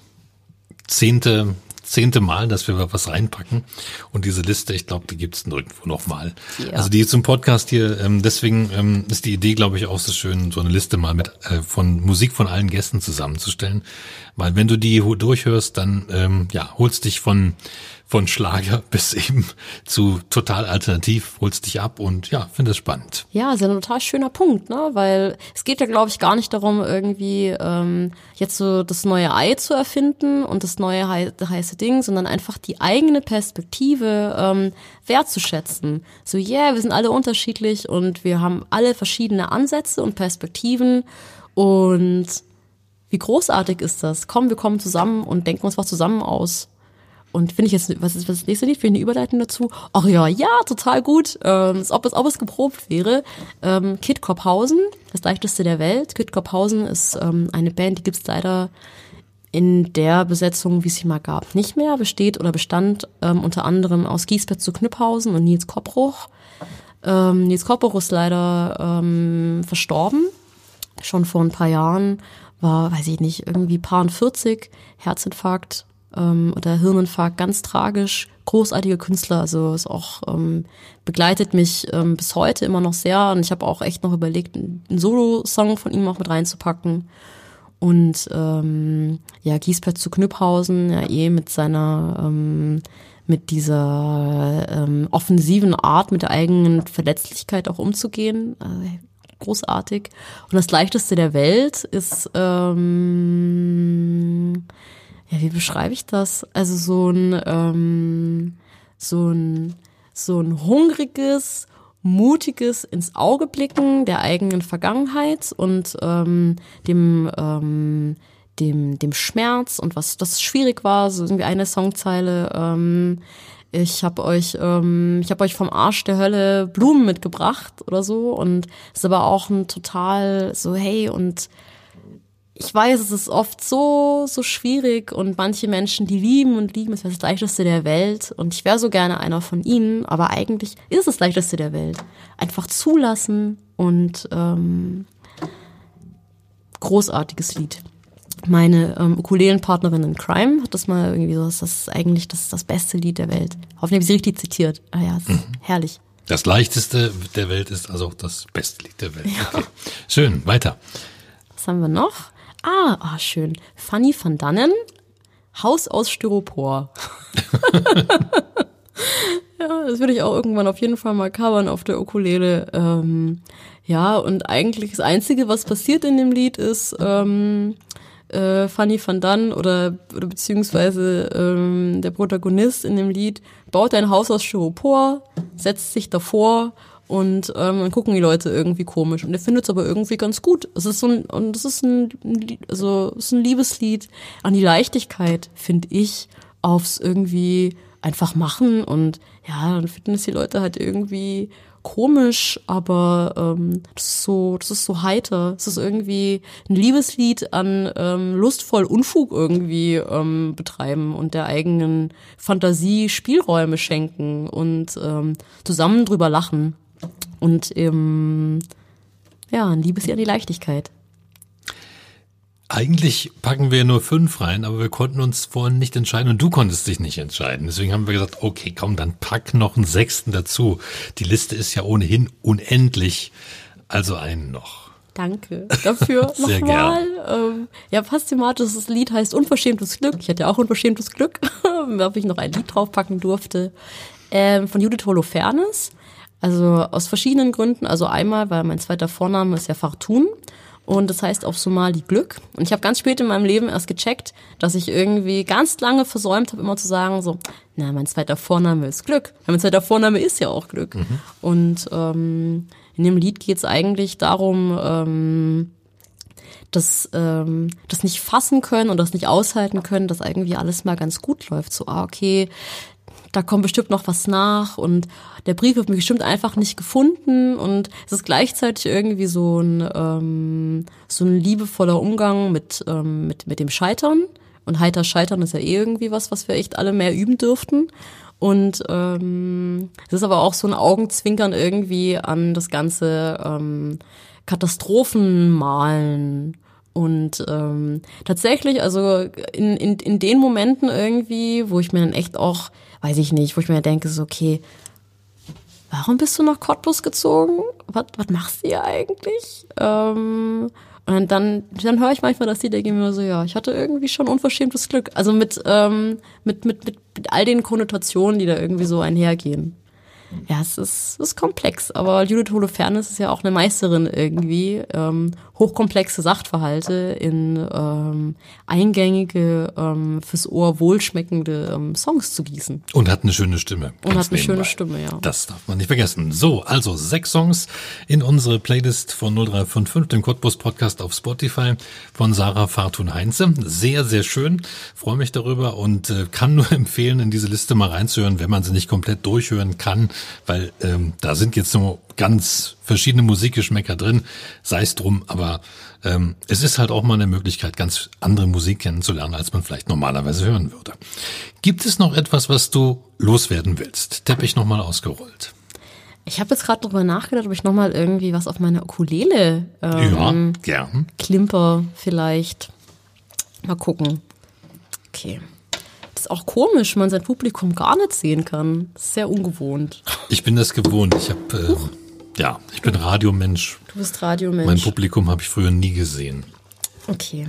zehnte zehnte Mal, dass wir was reinpacken. Und diese Liste, ich glaube, die gibt's nirgendwo nochmal. Ja. Also die zum Podcast hier, ähm, deswegen ähm, ist die Idee, glaube ich, auch so schön, so eine Liste mal mit äh, von Musik von allen Gästen zusammenzustellen. Weil wenn du die durchhörst, dann ähm, ja, holst dich von von Schlager bis eben zu total alternativ, holst dich ab und ja, finde es spannend. Ja, ist ja ein total schöner Punkt, ne? Weil es geht ja, glaube ich, gar nicht darum, irgendwie ähm, jetzt so das neue Ei zu erfinden und das neue hei heiße Ding, sondern einfach die eigene Perspektive ähm, wertzuschätzen. So, yeah, wir sind alle unterschiedlich und wir haben alle verschiedene Ansätze und Perspektiven und wie großartig ist das? Komm, wir kommen zusammen und denken uns was zusammen aus. Und finde ich jetzt, was ist was das nächste Lied? Finde ich eine Überleitung dazu? Ach ja, ja, total gut. Ähm, als ob es, ob es geprobt wäre. Ähm, Kid Kopphausen, das leichteste der Welt. Kid Kopphausen ist ähm, eine Band, die gibt's leider in der Besetzung, wie es sie mal gab, nicht mehr. Besteht oder bestand ähm, unter anderem aus Giesbert zu Knüpphausen und Nils Koppruch. Ähm, Nils Koppruch ist leider ähm, verstorben, schon vor ein paar Jahren. War, weiß ich nicht, irgendwie paar 40, Herzinfarkt ähm, oder Hirninfarkt, ganz tragisch, großartige Künstler, also ist auch ähm, begleitet mich ähm, bis heute immer noch sehr und ich habe auch echt noch überlegt, einen Solo-Song von ihm auch mit reinzupacken. Und ähm, ja, Giesbert zu Knüpphausen, ja eh mit seiner ähm, mit dieser ähm, offensiven Art, mit der eigenen Verletzlichkeit auch umzugehen. Äh, großartig. Und das leichteste der Welt ist, ähm, ja, wie beschreibe ich das? Also so ein, ähm, so ein, so ein hungriges, mutiges ins Auge blicken der eigenen Vergangenheit und ähm, dem, ähm, dem, dem Schmerz und was das schwierig war, so irgendwie eine Songzeile, ähm, ich habe euch, ähm, ich habe euch vom Arsch der Hölle Blumen mitgebracht oder so und ist aber auch ein total so hey und ich weiß, es ist oft so, so schwierig und manche Menschen, die lieben und lieben, ist das leichteste der Welt und ich wäre so gerne einer von ihnen, aber eigentlich ist es das leichteste der Welt. Einfach zulassen und ähm, großartiges Lied. Meine ähm, Ukulelenpartnerin in Crime hat das mal irgendwie so, das ist eigentlich das, das beste Lied der Welt. Hoffentlich habe ich sie richtig zitiert. Ah ja, mhm. herrlich. Das leichteste der Welt ist also auch das beste Lied der Welt. Ja. Okay. Schön, weiter. Was haben wir noch? Ah, ah, schön. Fanny van Dannen, Haus aus Styropor. ja, das würde ich auch irgendwann auf jeden Fall mal covern auf der Ukulele. Ähm, ja, und eigentlich das Einzige, was passiert in dem Lied, ist, ähm, äh, Fanny van Dann oder, oder beziehungsweise ähm, der Protagonist in dem Lied baut ein Haus aus Styropor, setzt sich davor und ähm, dann gucken die Leute irgendwie komisch und er findet es aber irgendwie ganz gut. Es ist so ein und es ist ein also es ist ein Liebeslied an die Leichtigkeit finde ich aufs irgendwie einfach machen und ja dann finden es die Leute halt irgendwie komisch, aber ähm, das ist so, das ist so heiter. Es ist irgendwie ein Liebeslied an ähm, lustvoll Unfug irgendwie ähm, betreiben und der eigenen Fantasie Spielräume schenken und ähm, zusammen drüber lachen. Und ähm, ja, ein Liebeslied an die Leichtigkeit. Eigentlich packen wir nur fünf rein, aber wir konnten uns vorhin nicht entscheiden und du konntest dich nicht entscheiden. Deswegen haben wir gesagt, okay, komm, dann pack noch einen sechsten dazu. Die Liste ist ja ohnehin unendlich. Also einen noch. Danke dafür nochmal. Ähm, ja, fast thematisch, das Lied heißt Unverschämtes Glück. Ich hatte ja auch Unverschämtes Glück, ob ich noch ein Lied draufpacken durfte. Ähm, von Judith Holofernes. Also aus verschiedenen Gründen. Also einmal, weil mein zweiter Vorname ist ja Fartun und das heißt auf Somali Glück. Und ich habe ganz spät in meinem Leben erst gecheckt, dass ich irgendwie ganz lange versäumt habe, immer zu sagen so, na, mein zweiter Vorname ist Glück. Mein zweiter Vorname ist ja auch Glück. Mhm. Und ähm, in dem Lied geht es eigentlich darum, ähm, das, ähm, das nicht fassen können und das nicht aushalten können, dass irgendwie alles mal ganz gut läuft. So, ah, okay, da kommt bestimmt noch was nach und der Brief wird mir bestimmt einfach nicht gefunden und es ist gleichzeitig irgendwie so ein, ähm, so ein liebevoller Umgang mit, ähm, mit, mit dem Scheitern. Und heiter Scheitern ist ja eh irgendwie was, was wir echt alle mehr üben dürften. Und ähm, es ist aber auch so ein Augenzwinkern irgendwie an das ganze ähm, Katastrophenmalen. Und ähm, tatsächlich, also in, in, in den Momenten irgendwie, wo ich mir dann echt auch weiß ich nicht, wo ich mir denke, so, okay, warum bist du nach Cottbus gezogen? Was, was machst du hier eigentlich? Ähm, und dann, dann höre ich manchmal das Lied, denke mir so, ja, ich hatte irgendwie schon unverschämtes Glück. Also mit, ähm, mit, mit, mit, mit all den Konnotationen, die da irgendwie so einhergehen ja, es ist, es ist komplex, aber Judith Holofernes ist ja auch eine Meisterin irgendwie, ähm, hochkomplexe Sachverhalte in ähm, eingängige, ähm, fürs Ohr wohlschmeckende ähm, Songs zu gießen. Und hat eine schöne Stimme. Und hat eine nebenbei. schöne Stimme, ja. Das darf man nicht vergessen. So, also sechs Songs in unsere Playlist von 0355, dem Cottbus Podcast auf Spotify von Sarah Fartun Heinze. Sehr, sehr schön. Freue mich darüber und äh, kann nur empfehlen, in diese Liste mal reinzuhören, wenn man sie nicht komplett durchhören kann weil ähm, da sind jetzt so ganz verschiedene Musikgeschmäcker drin, sei es drum, aber ähm, es ist halt auch mal eine Möglichkeit, ganz andere Musik kennenzulernen, als man vielleicht normalerweise hören würde. Gibt es noch etwas, was du loswerden willst? Teppich nochmal ausgerollt. Ich habe jetzt gerade drüber nachgedacht, ob ich nochmal irgendwie was auf meine Ukulele ähm, ja, gern. Klimper vielleicht. Mal gucken. Okay ist auch komisch, man sein Publikum gar nicht sehen kann. Sehr ungewohnt. Ich bin das gewohnt. Ich habe, äh, ja, ich bin Radiomensch. Du bist Radiomensch. Mein Publikum habe ich früher nie gesehen. Okay.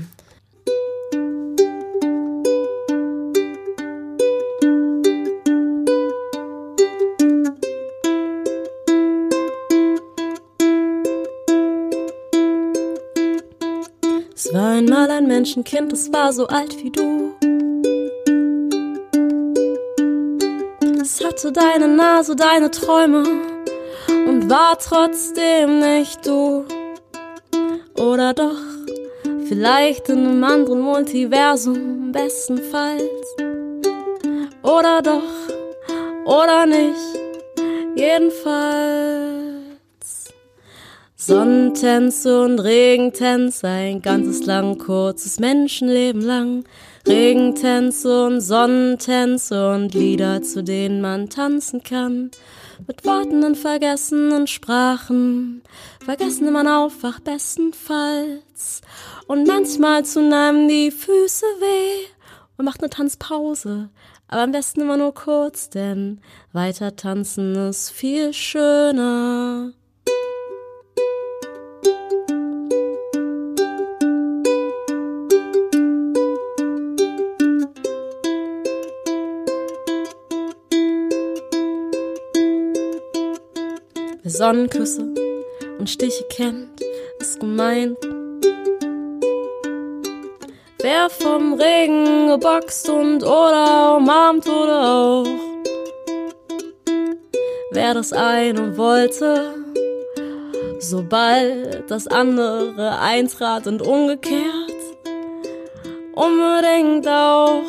Es war einmal ein Menschenkind, es war so alt wie du. Hatte deine Nase, deine Träume und war trotzdem nicht du. Oder doch, vielleicht in einem anderen Multiversum, bestenfalls. Oder doch, oder nicht, jedenfalls. Sonnentänze und Regentänze, ein ganzes lang, kurzes Menschenleben lang. Regentänze und Sonnentänze und Lieder, zu denen man tanzen kann. Mit Worten und vergessenen Sprachen, vergessen man aufwacht bestenfalls. Und manchmal tun einem die Füße weh und macht eine Tanzpause. Aber am besten immer nur kurz, denn weiter tanzen ist viel schöner. Sonnenküsse und Stiche kennt, ist gemeint. Wer vom Regen geboxt und oder umarmt oder auch. Wer das eine wollte, sobald das andere eintrat und umgekehrt, unbedingt auch.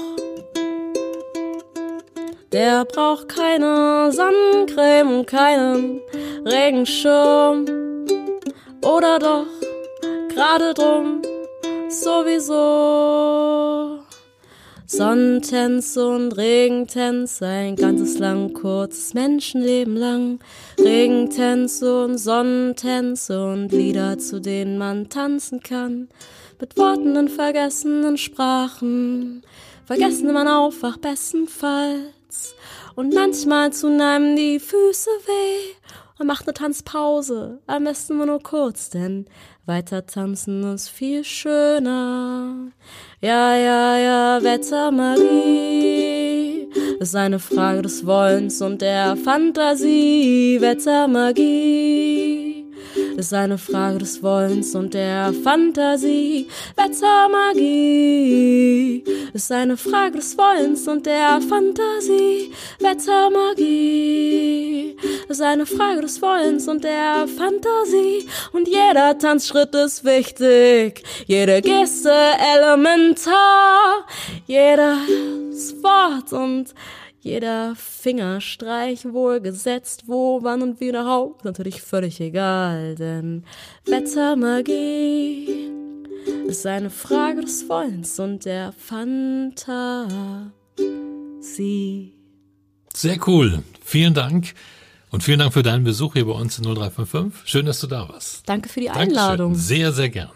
Der braucht keine Sonnencreme und keinen Regenschirm. Oder doch, gerade drum, sowieso. Sonnentänze und Regentänze, ein ganzes lang, kurzes Menschenleben lang. Regentänze und Sonnentänze und Lieder, zu denen man tanzen kann. Mit Worten in vergessenen Sprachen, vergessen man aufwacht bestenfalls. Und manchmal tun einem die Füße weh und macht eine Tanzpause. Am besten nur kurz, denn weiter tanzen ist viel schöner. Ja, ja, ja, Wettermagie ist eine Frage des Wollens und der Fantasie. Wettermagie ist eine Frage des Wollens und der Fantasie. Wettermagie ist eine Frage des Wollens und der Fantasie. Wettermagie ist eine Frage des Wollens und der Fantasie. Und jeder Tanzschritt ist wichtig, jede Geste elementar, jedes Wort und jeder Fingerstreich wohlgesetzt, wo, wann und wie überhaupt, natürlich völlig egal, denn Wettermagie ist eine Frage des Wollens und der Fantasie. Sehr cool. Vielen Dank. Und vielen Dank für deinen Besuch hier bei uns in 0355. Schön, dass du da warst. Danke für die Einladung. Dankeschön. Sehr, sehr gern.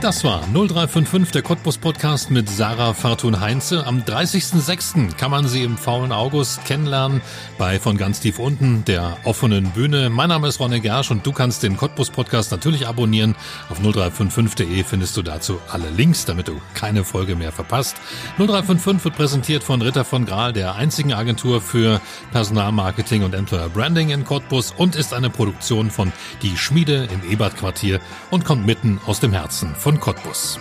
Das war 0355, der Cottbus Podcast mit Sarah Fartun Heinze. Am 30.06. kann man sie im faulen August kennenlernen bei von ganz tief unten der offenen Bühne. Mein Name ist Ronne Gersch und du kannst den Cottbus Podcast natürlich abonnieren. Auf 0355.de findest du dazu alle Links, damit du keine Folge mehr verpasst. 0355 wird präsentiert von Ritter von Graal, der einzigen Agentur für Personalmarketing und Employer Branding in Cottbus und ist eine Produktion von Die Schmiede im Ebert Quartier und kommt mitten aus dem Herzen von von Cottbus.